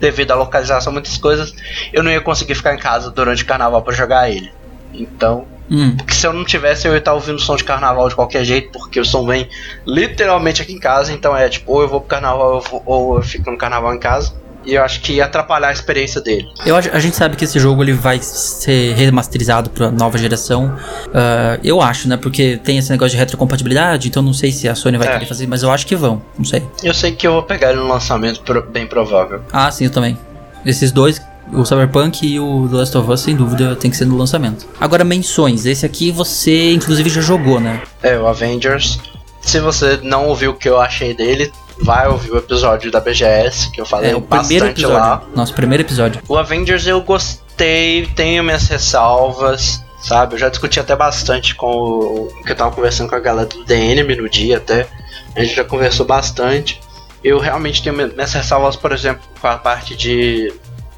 devido à localização, muitas coisas, eu não ia conseguir ficar em casa durante o carnaval pra jogar ele. Então. Hum. Porque se eu não tivesse, eu ia estar ouvindo som de carnaval de qualquer jeito, porque o som vem literalmente aqui em casa. Então é tipo, ou eu vou pro carnaval ou eu, vou- ou eu fico no carnaval em casa. E eu acho que ia atrapalhar a experiência dele. Eu, a gente sabe que esse jogo ele vai ser remasterizado pra nova geração. Ah, eu acho, né? Porque tem esse negócio de retrocompatibilidade, então não sei se a Sony vai É. querer fazer, mas eu acho que vão, não sei. Eu sei que eu vou pegar ele no lançamento, bem provável. Ah, sim, eu também. Esses dois, o Cyberpunk e o The Last of Us, sem dúvida, tem que ser no lançamento. Agora, menções. Esse aqui você, inclusive, já jogou, né? É, o Avengers. Se você não ouviu o que eu achei dele, vai ouvir o episódio da BGS, que eu falei É o primeiro bastante episódio. lá. Nosso primeiro episódio. O Avengers eu gostei, tenho minhas ressalvas, sabe? Eu já discuti até bastante com o que eu tava conversando com a galera do DNM no dia até. A gente já conversou bastante. Eu realmente tenho mi- minhas ressalvas, por exemplo, com a parte de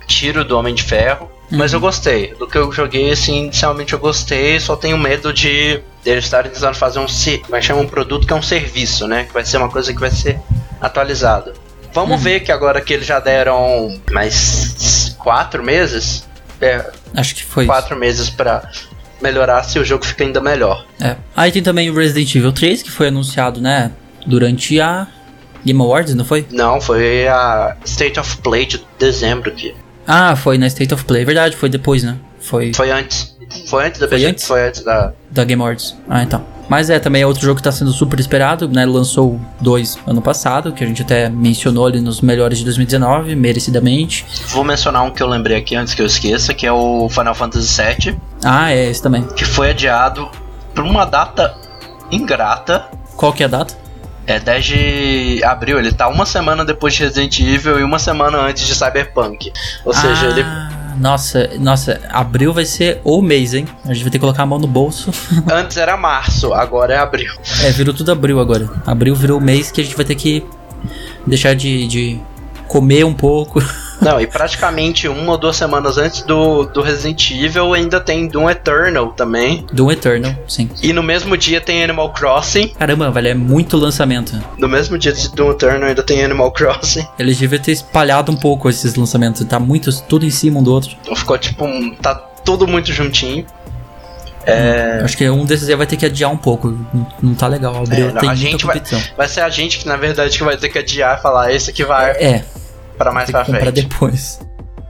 tiro do Homem de Ferro. Mas eu gostei. Do que eu joguei, assim, inicialmente eu gostei. Só tenho medo de eles estarem tentando fazer um, se- vai chamar um produto que é um serviço, né? Que vai ser uma coisa que vai ser atualizada. Vamos ver que agora que eles já deram mais quatro meses, é, Acho que foi quatro meses pra melhorar se o jogo fica ainda melhor. isso. É. Aí tem também o Resident Evil 3, que foi anunciado, né? Durante a Game Awards, não foi? Não, foi a State of Play de dezembro que Ah, foi na State of Play. Verdade, foi depois, né? Foi foi antes. Foi antes da Foi antes? Foi antes da. da Game Awards. Ah, então. Mas é, também é outro jogo que tá sendo super esperado, né? Lançou dois ano passado, que a gente até mencionou ali nos melhores de 2019, merecidamente. Vou mencionar um que eu lembrei aqui antes que eu esqueça, que é o Final Fantasy VII, Ah, é, esse também. que foi adiado por uma data ingrata. Qual que é a data? É 10 de abril, ele tá uma semana depois de Resident Evil e uma semana antes de Cyberpunk. Ou seja, ah, ele Nossa, nossa, abril vai ser o mês, hein? A gente vai ter que colocar a mão no bolso. antes era março, agora é abril. é, virou tudo abril agora. Abril virou o mês que a gente vai ter que deixar de, de comer um pouco. Não, e praticamente uma ou duas semanas antes do, do Resident Evil ainda tem Doom Eternal também. Doom Eternal, sim. E no mesmo dia tem Animal Crossing. Caramba, velho, é muito lançamento. No mesmo dia de Doom Eternal ainda tem Animal Crossing. Eles deviam ter espalhado um pouco esses lançamentos. Tá muito, tudo em cima um do outro. Então ficou tipo, um- tá tudo muito juntinho. É, Acho que um desses aí vai ter que adiar um pouco. Não, tá legal. Abriu, É, não, tem a gente vai- competição. vai ser a gente que na verdade que vai ter que adiar e falar esse aqui vai É, pra mais pra comprar frente. depois.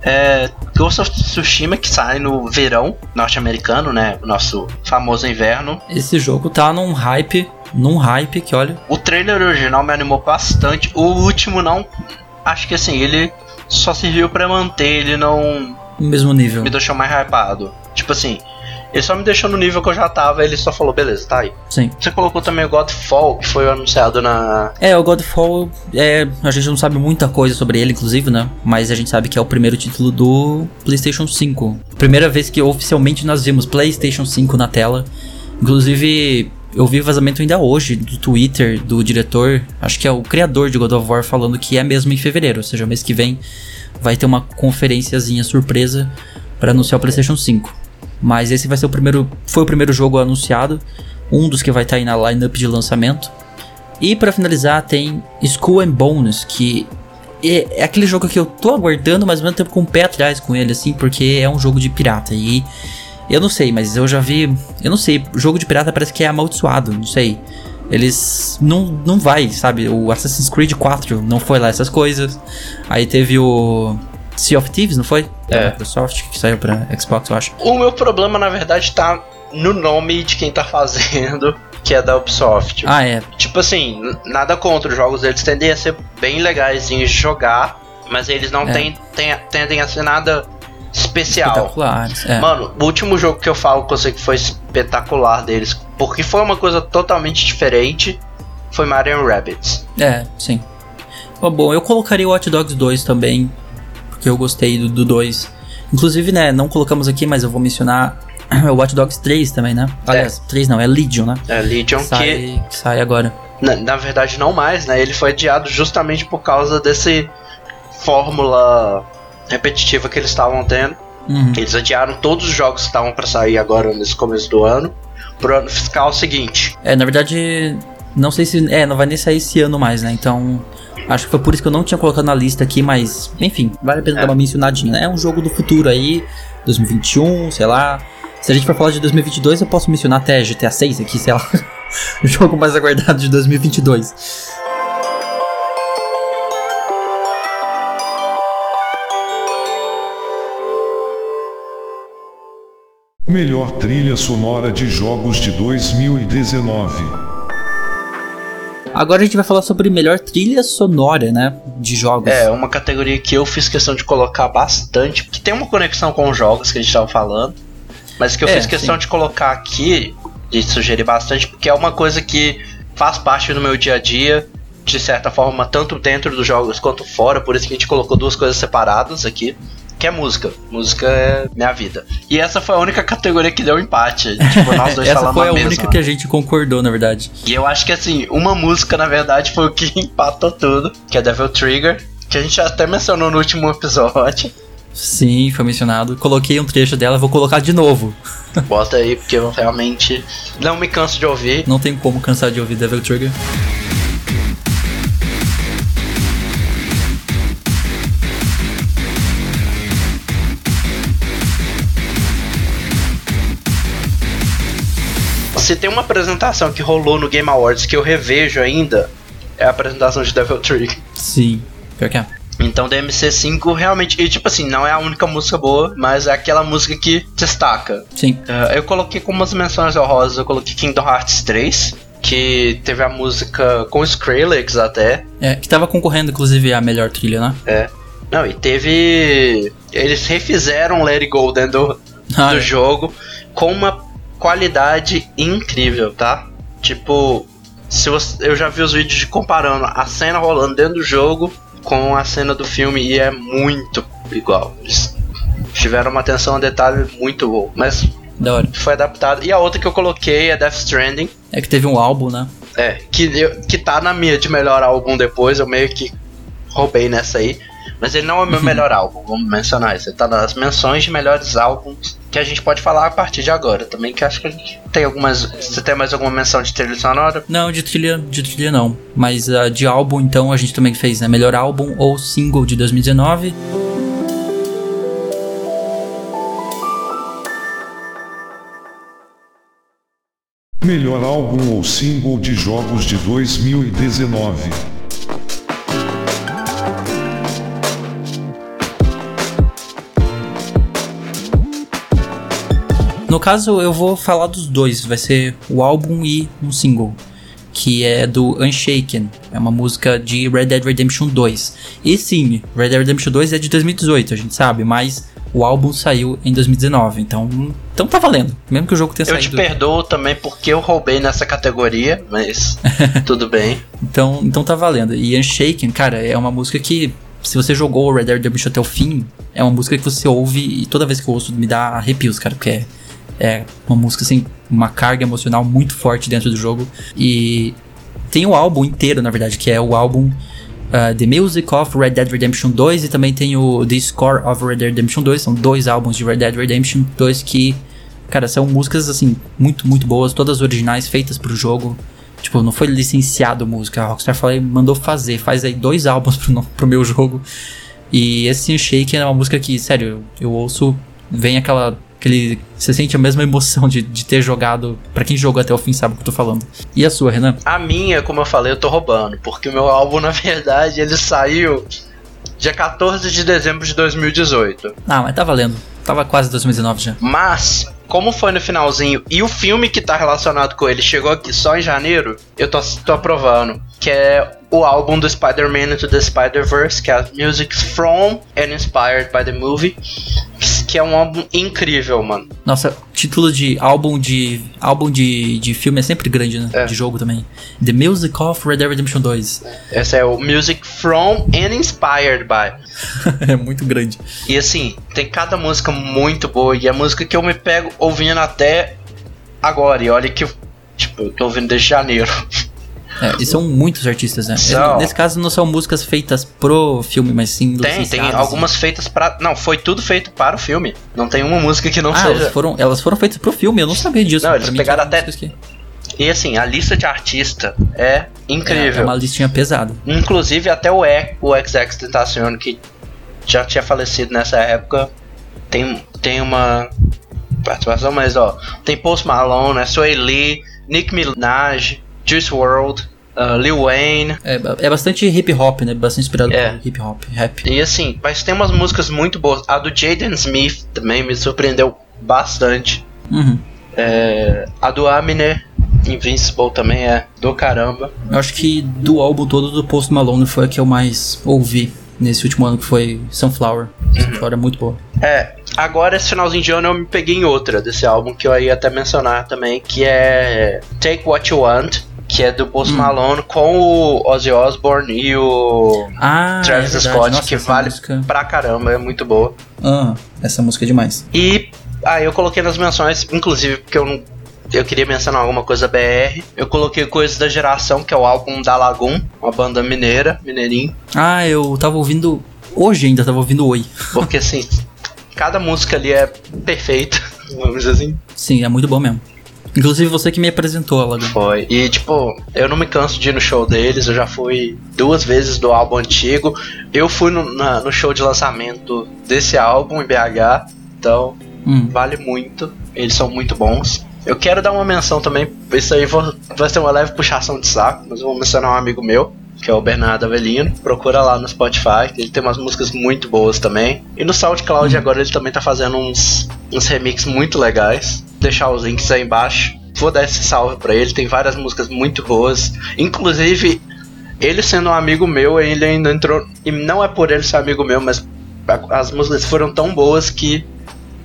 É, Ghost of Tsushima que sai no verão norte-americano, né? O nosso famoso inverno. Esse jogo tá num hype, num hype que olha. O trailer original me animou bastante. O último não. Acho que assim, ele só serviu pra manter, ele não No mesmo nível. me deixou mais hypado. Tipo assim, ele só me deixou no nível que eu já tava, ele só falou, beleza, tá aí. Sim. Você colocou também o Godfall, que foi anunciado na. É, o Godfall, é, a gente não sabe muita coisa sobre ele, inclusive, né? Mas a gente sabe que é o primeiro título do PlayStation 5. Primeira vez que oficialmente nós vimos PlayStation 5 na tela. Inclusive, eu vi vazamento ainda hoje do Twitter do diretor, acho que é o criador de God of War, falando que é mesmo em fevereiro, ou seja, mês que vem vai ter uma conferenciazinha surpresa para anunciar o PlayStation 5. Mas esse vai ser o primeiro, foi o primeiro jogo anunciado, um dos que vai estar aí na lineup de lançamento. E pra finalizar tem Skull and Bones, que é, é aquele jogo que eu tô aguardando, mas ao mesmo tempo com o pé atrás com ele, assim, porque é um jogo de pirata. E eu não sei, mas eu já vi. Eu não sei, jogo de pirata parece que é amaldiçoado, não sei. Eles não, não vai, sabe? O Assassin's Creed 4 não foi lá essas coisas. Aí teve o Sea of Thieves, não foi? Da É. Microsoft, que saiu pra Xbox, eu acho. O meu problema, na verdade, tá no nome de quem tá fazendo, que é da Ubisoft. Ah, é. Tipo assim, nada contra os jogos, eles tendem a ser bem legais de jogar, mas eles não É. têm- têm- tendem a ser nada especial. Espetaculares. É. Mano, o último jogo que eu falo com você que foi espetacular deles, porque foi uma coisa totalmente diferente, foi Mario Rabbids. É, sim. Bom, eu colocaria o Watch Dogs 2 também, porque eu gostei do, do 2. Inclusive, né, não colocamos aqui, mas eu vou mencionar o Watch Dogs 3 também, né? Aliás, 3 não, é Legion, né? É, Legion sai, que sai agora. na, na verdade, não mais, né? Ele foi adiado justamente por causa desse fórmula repetitiva que eles estavam tendo. Uhum. Eles adiaram todos os jogos que estavam pra sair agora nesse começo do ano pro ano fiscal seguinte. É, na verdade, não sei se. É, não vai nem sair esse ano mais, né? Então. Acho que foi por isso que eu não tinha colocado na lista aqui, mas, enfim, vale a pena É. dar uma mencionadinha, né? É um jogo do futuro aí, 2021, sei lá. Se a gente for falar de 2022, eu posso mencionar até GTA 6 aqui, sei lá. o jogo mais aguardado de 2022. Melhor trilha sonora de jogos de 2019. Agora a gente vai falar sobre melhor trilha sonora, né? De jogos. É, uma categoria que eu fiz questão de colocar bastante, que tem uma conexão com os jogos que a gente tava falando, mas que eu É, fiz questão sim. de colocar aqui, de sugerir bastante, porque é uma coisa que faz parte do meu dia a dia, de certa forma, tanto dentro dos jogos quanto fora, por isso que a gente colocou duas coisas separadas aqui. Que é música. Música é minha vida. E essa foi a única categoria que deu empate. Tipo, nós dois Essa foi a mesma. única que a gente concordou, na verdade. E eu acho que assim, uma música na verdade foi o que empatou tudo, que é Devil Trigger, que a gente até mencionou no último episódio. Sim, foi mencionado. Coloquei um trecho dela, vou colocar de novo. Bota aí, porque eu realmente não me canso de ouvir. Não tem como cansar de ouvir Devil Trigger. Se tem uma apresentação que rolou no Game Awards que eu revejo ainda, é a apresentação de Devil Trigger. Sim, pior que é. Então DMC5 realmente, e tipo assim, não é a única música boa, mas é aquela música que destaca. Sim. Uh, eu coloquei como umas menções honrosas, eu coloquei Kingdom Hearts 3, que teve a música com Skrillex até. É, que tava concorrendo, inclusive, a melhor trilha, né? É. Não, e teve. Eles refizeram Let It Go dentro do, Ah, do é. jogo com uma qualidade incrível, tá? Tipo, se você, eu já vi os vídeos de comparando a cena rolando dentro do jogo com a cena do filme e é muito igual. Eles tiveram uma atenção a detalhe muito boa, mas foi adaptado. E a outra que eu coloquei é Death Stranding. É que teve um álbum, né? É, que, eu- que tá na minha de melhor álbum depois, eu meio que roubei nessa aí. Mas ele não é o meu melhor álbum, vamos mencionar isso. Ele tá nas menções de melhores álbuns que a gente pode falar a partir de agora. Também que acho que a gente tem algumas. Você tem mais alguma menção de trilha sonora? Não, de trilha, de trilha não. Mas uh, de álbum, então, a gente também fez, né? Melhor álbum ou single de 2019. Melhor álbum ou single de jogos de 2019. No caso, eu vou falar dos dois. Vai ser o álbum e um single. Que é do Unshaken. É uma música de Red Dead Redemption 2. E sim, Red Dead Redemption 2 é de 2018, a gente sabe. Mas o álbum saiu em 2019. Então, então tá valendo. Mesmo que o jogo tenha Eu saído. te perdoo também porque eu roubei nessa categoria, mas tudo bem. Então, então tá valendo. E Unshaken, cara, é uma música que, se você jogou o Red Dead Redemption até o fim, é uma música que você ouve e toda vez que eu ouço me dá arrepios, cara, porque é, é uma música assim, uma carga emocional muito forte dentro do jogo. E tem o álbum inteiro, na verdade, que é o álbum uh, The Music of Red Dead Redemption 2 e também tem o The Score of Red Dead Redemption 2. São dois álbuns de Red Dead Redemption 2 que, cara, são músicas assim, muito, muito boas, todas originais, feitas pro jogo. Tipo, não foi licenciado música. A Rockstar falei, mandou fazer. Faz aí dois álbuns pro, pro meu jogo. E esse Shake é uma música que, sério, eu ouço, vem aquela. Aquele, você sente a mesma emoção de, de ter jogado. Pra quem jogou até o fim sabe o que eu tô falando. E a sua, Renan? A minha, como eu falei, eu tô roubando, porque o meu álbum, na verdade, ele saiu dia 14 de dezembro de 2018. Ah, mas tá valendo. Tava quase 2019 já. Mas, como foi no finalzinho e o filme que tá relacionado com ele chegou aqui só em janeiro, eu tô, tô aprovando. Que é o álbum do Spider-Man Into the Spider-Verse, que é Music From and Inspired by the Movie. Que é um álbum incrível, mano. Nossa, título de álbum de. álbum de, de filme é sempre grande, né? É. De jogo também. The Music of Red Dead Redemption 2. Esse é o Music From and Inspired by. é muito grande. E assim, tem cada música muito boa. E a música que eu me pego ouvindo até agora. E olha que tipo, eu tô ouvindo desde janeiro. É, e são muitos artistas, né? São. Nesse caso não são músicas feitas pro filme, mas sim Tem, tem licenciadas. algumas feitas pra. Não, foi tudo feito para o filme. Não tem uma música que não Ah, seja. elas foram, elas foram feitas pro filme, eu não sabia disso. Não, eles mim pegaram até- que- E assim, a lista de artista é É, incrível. é uma listinha pesada. Inclusive até o E, o XX Tentacion, que já tinha falecido nessa época, tem, tem uma participação, mas ó, tem Post Malone, Sway Lee, Nick Minaj, Juice WRLD, uh, Lil Wayne. É, é bastante hip hop, né? Bastante inspirado É. hip hop, rap. E assim, mas tem umas músicas muito boas. A do Jaden Smith também me surpreendeu bastante. Uhum. É, a do Amine Invincible também é do caramba. Eu acho que do álbum todo do Post Malone foi a que eu mais ouvi nesse último ano, que foi Sunflower. Sunflower é muito boa. É, agora esse finalzinho de ano eu me peguei em outra desse álbum que eu ia até mencionar também, que é Take What You Want, que é do Post Malone com o Ozzy Osbourne e o Ah, Travis é. Scott, Nossa, que vale música- pra caramba, é muito boa. Ah, essa música é demais. E aí eu coloquei nas menções, inclusive porque eu não eu queria mencionar alguma coisa BR. Eu coloquei Coisas da Geração, que é o álbum da Lagoon, uma banda mineira, mineirinho. Ah, eu tava ouvindo. Hoje ainda tava ouvindo Oi. Porque assim, cada música ali é perfeita, vamos dizer assim. Sim, é muito bom mesmo. Inclusive você que me apresentou ela. Foi. E tipo, eu não me canso de ir no show deles, eu já fui duas vezes do álbum antigo. Eu fui no, na- no show de lançamento desse álbum em BH, então Hum. vale muito. Eles são muito bons. Eu quero dar uma menção também, isso aí vou- vai ser uma leve puxação de saco, mas eu vou mencionar um amigo meu, que é o Bernardo Avelino. Procura lá no Spotify, ele tem umas músicas muito boas também. E no SoundCloud agora ele também tá fazendo uns, uns remixes muito legais. Deixar os links aí embaixo. Vou dar esse salve pra ele, tem várias músicas muito boas. Inclusive, ele sendo um amigo meu, ele ainda entrou. E não é por ele ser amigo meu, mas as músicas foram tão boas que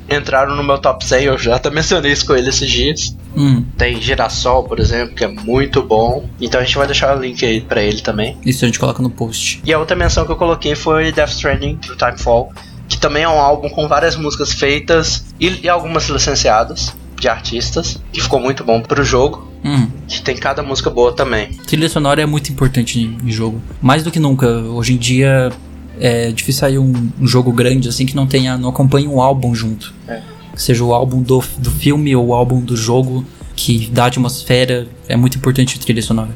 entraram no meu top 100. Eu já até mencionei isso com ele esses dias. Hum. Tem Girassol, por exemplo, que é muito bom. Então a gente vai deixar o link aí pra ele também. Isso a gente coloca no post. E a outra menção que eu coloquei foi Death Stranding do Timefall, que também é um álbum com várias músicas feitas e, e algumas licenciadas de artistas, que ficou muito bom pro jogo. Hum. Que tem cada música boa também. Trilha sonora é muito importante em jogo. Mais do que nunca. Hoje em dia é difícil sair um, um jogo grande assim que não tenha, não acompanhe um álbum junto. É. Seja o álbum do, do filme ou o álbum do jogo que dá atmosfera. É muito importante a trilha sonora.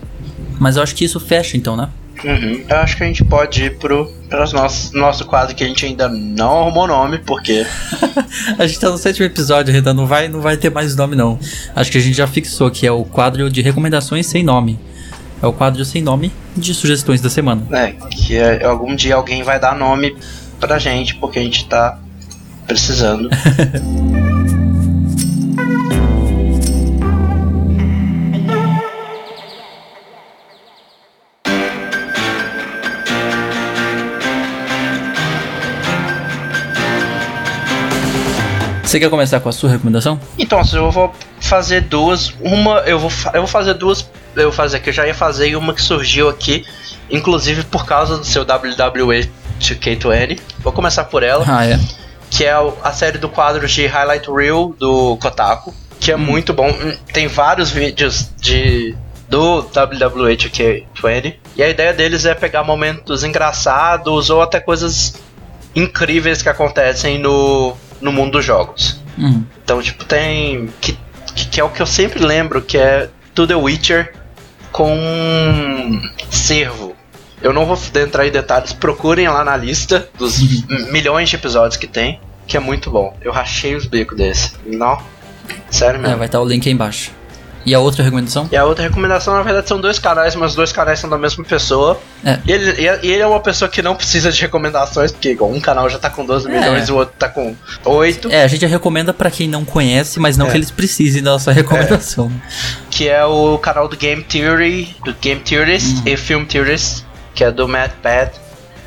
Mas eu acho que isso fecha então, né? Uhum. Eu acho que a gente pode ir pro, nosso, nosso quadro que a gente ainda não arrumou nome, porque. a gente tá no sétimo episódio ainda, não vai, não vai ter mais nome não. Acho que a gente já fixou que é o quadro de recomendações sem nome. É o quadro sem nome de sugestões da semana. É, que é, algum dia alguém vai dar nome pra gente, porque a gente tá precisando. Você quer começar com a sua recomendação? Então, eu vou fazer duas. Uma, eu vou, eu vou fazer duas. Eu vou fazer que eu já ia fazer e uma que surgiu aqui, inclusive por causa do seu WWE 2K20. Vou começar por ela. Ah, é. Que é a série do quadro de Highlight Reel do Kotaku. Que é hum. muito bom. Tem vários vídeos de do WWE 2K20. E a ideia deles é pegar momentos engraçados ou até coisas incríveis que acontecem no no mundo dos jogos. Uhum. Então, tipo, tem. Que, que é o que eu sempre lembro, que é To The Witcher com servo. Eu não vou entrar em detalhes, procurem lá na lista dos uhum. milhões de episódios que tem, que é muito bom. Eu rachei os bicos desse. Não. Sério mesmo. É, vai estar o link aí embaixo. E a outra recomendação? E a outra recomendação, na verdade, são dois canais, mas os dois canais são da mesma pessoa. É. E, ele, e ele é uma pessoa que não precisa de recomendações, porque igual, um canal já tá com 12 é. milhões e o outro tá com 8. É, a gente recomenda para quem não conhece, mas não é. que eles precisem da nossa recomendação. É. Que é o canal do Game Theory, do Game Theorist uhum. e Film Theorist, que é do Matt Pat,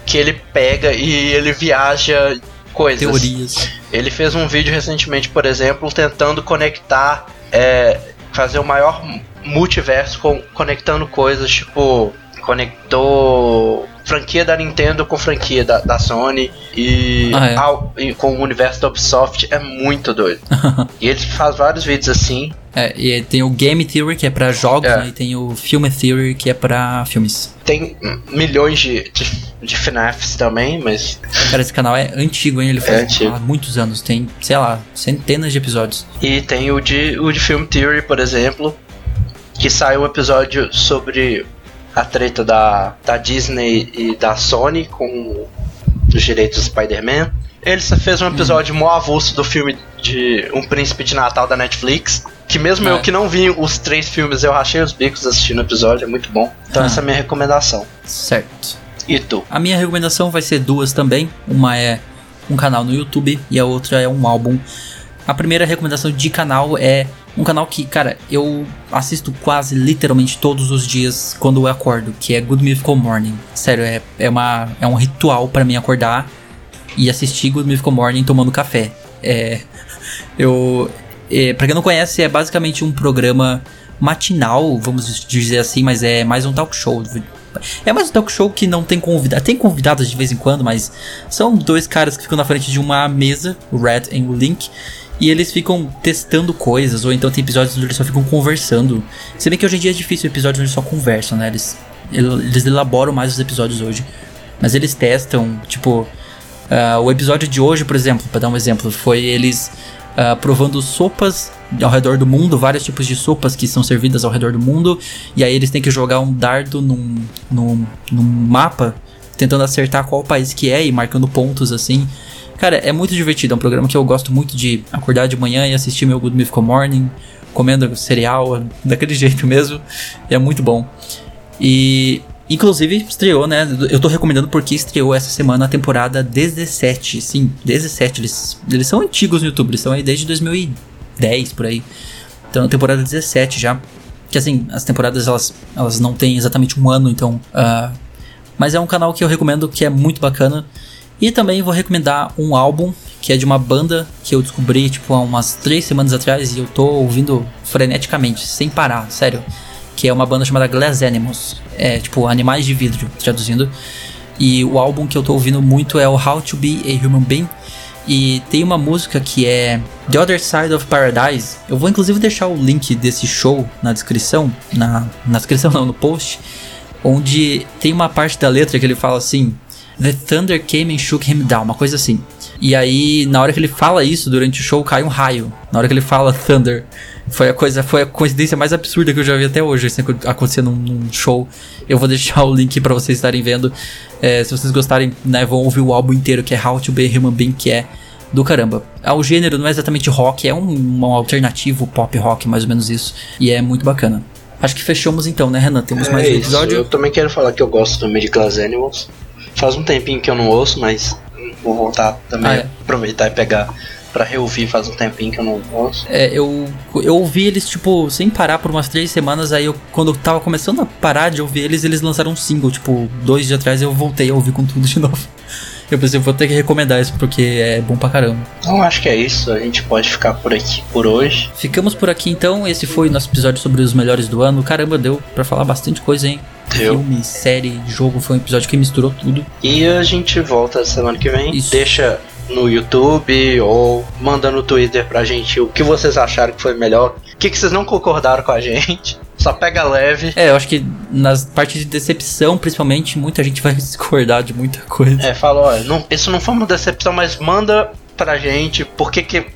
que ele pega e ele viaja coisas. Teorias. Ele fez um vídeo recentemente, por exemplo, tentando conectar é, fazer o maior multiverso com, conectando coisas, tipo, conectou franquia da Nintendo com franquia da, da Sony e, ah, é. ao, e, com o universo da Ubisoft é muito doido. e ele faz vários vídeos assim. É, e tem o Game Theory que é para jogos, é. né, e tem o Film Theory que é para filmes. Tem milhões de, de, de FNAFs também, mas. Cara, esse canal é antigo, hein? Ele faz é há muitos anos, tem, sei lá, centenas de episódios. E tem o de, o de Film Theory, por exemplo, que sai um episódio sobre a treta da, da Disney e da Sony com os direitos do Spider-Man. Ele fez um episódio uhum. mó avulso do filme de Um Príncipe de Natal da Netflix. Que mesmo é. eu que não vi os três filmes, eu rachei os bicos assistindo o episódio, é muito bom. Então ah. essa é a minha recomendação. Certo. E tu? A minha recomendação vai ser duas também. Uma é um canal no YouTube e a outra é um álbum. A primeira recomendação de canal é um canal que, cara, eu assisto quase literalmente todos os dias quando eu acordo, que é Good Mythical Morning. Sério, é, é, uma, é um ritual para mim acordar e assistir Good Mythical Morning tomando café. É. Eu. É, pra quem não conhece, é basicamente um programa matinal, vamos dizer assim, mas é mais um talk show. É mais um talk show que não tem convidados. Tem convidados de vez em quando, mas são dois caras que ficam na frente de uma mesa, o Red e o Link, e eles ficam testando coisas, ou então tem episódios onde eles só ficam conversando. Se bem que hoje em dia é difícil episódios onde só conversam, né? Eles, eles elaboram mais os episódios hoje. Mas eles testam, tipo. Uh, o episódio de hoje, por exemplo, para dar um exemplo, foi eles uh, provando sopas ao redor do mundo, vários tipos de sopas que são servidas ao redor do mundo, e aí eles têm que jogar um dardo num, num, num mapa, tentando acertar qual país que é e marcando pontos assim. Cara, é muito divertido. É um programa que eu gosto muito de acordar de manhã e assistir meu Good Mythical Morning, comendo cereal, daquele jeito mesmo. É muito bom. E Inclusive, estreou, né? Eu tô recomendando porque estreou essa semana a temporada 17. Sim, 17. Eles, eles são antigos no YouTube, eles estão aí desde 2010 por aí. Então, temporada 17 já. Que assim, as temporadas elas, elas não têm exatamente um ano, então. Uh, mas é um canal que eu recomendo que é muito bacana. E também vou recomendar um álbum que é de uma banda que eu descobri tipo há umas três semanas atrás e eu tô ouvindo freneticamente, sem parar, sério. Que é uma banda chamada Glass Animals, é tipo animais de vidro, traduzindo. E o álbum que eu tô ouvindo muito é o How to Be a Human Being, E tem uma música que é The Other Side of Paradise. Eu vou inclusive deixar o link desse show na descrição, na, na descrição não, no post, onde tem uma parte da letra que ele fala assim: The thunder came and shook him down, uma coisa assim. E aí, na hora que ele fala isso durante o show, cai um raio. Na hora que ele fala thunder. Foi a coisa, foi a coincidência mais absurda que eu já vi até hoje, assim, acontecendo num, num show. Eu vou deixar o link para vocês estarem vendo. É, se vocês gostarem, né, vão ouvir o álbum inteiro, que é How to Be Human Being, que é do caramba. O gênero não é exatamente rock, é um, um alternativo pop rock, mais ou menos isso. E é muito bacana. Acho que fechamos então, né, Renan? Temos é mais um episódio. Eu também quero falar que eu gosto também de Glass Animals. Faz um tempinho que eu não ouço, mas vou voltar também, Ah, é. aproveitar e pegar pra reouvir. Faz um tempinho que eu não ouço. É, eu, eu ouvi eles, tipo, sem parar por umas três semanas. Aí, eu, quando eu tava começando a parar de ouvir eles, eles lançaram um single. Tipo, dois dias atrás eu voltei a ouvir com tudo de novo. Eu pensei, vou ter que recomendar isso porque é bom pra caramba. Então acho que é isso. A gente pode ficar por aqui por hoje. Ficamos por aqui então. Esse foi o nosso episódio sobre os melhores do ano. Caramba, deu pra falar bastante coisa, hein? Deu. Filme, série, jogo. Foi um episódio que misturou tudo. E a gente volta semana que vem. Isso. Deixa no YouTube ou manda no Twitter pra gente o que vocês acharam que foi melhor. O que, que vocês não concordaram com a gente. Só pega leve. É, eu acho que nas partes de decepção, principalmente, muita gente vai discordar de muita coisa. É, fala, ó, não, isso não foi uma decepção, mas manda pra gente por que que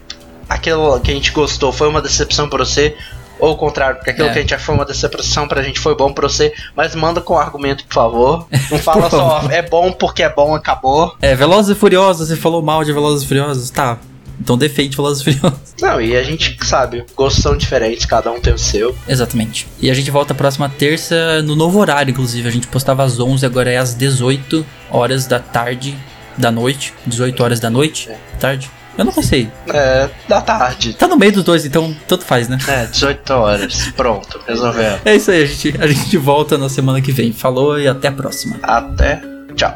aquilo que a gente gostou foi uma decepção pra você. Ou o contrário, porque aquilo É. que a gente achou uma decepção pra gente foi bom pra você, mas manda com argumento, por favor. Não fala só, é bom porque é bom, acabou. É, Velozes e Furiosos, você falou mal de Velozes e Furiosos? Tá. Então defende Velozes e Furiosos. Não, e a gente sabe, gostos são diferentes, cada um tem o seu. Exatamente. E a gente volta próxima terça no novo horário, inclusive. A gente postava às 11, agora é às 18 horas da tarde, da noite. 18 horas da noite, tarde. Eu não sei. É, da tarde. Tá no meio dos dois, então tanto faz, né? É, 18 horas. Pronto, resolvemos. É isso aí, a gente, a gente volta na semana que vem. Falou e até a próxima. Até. Tchau.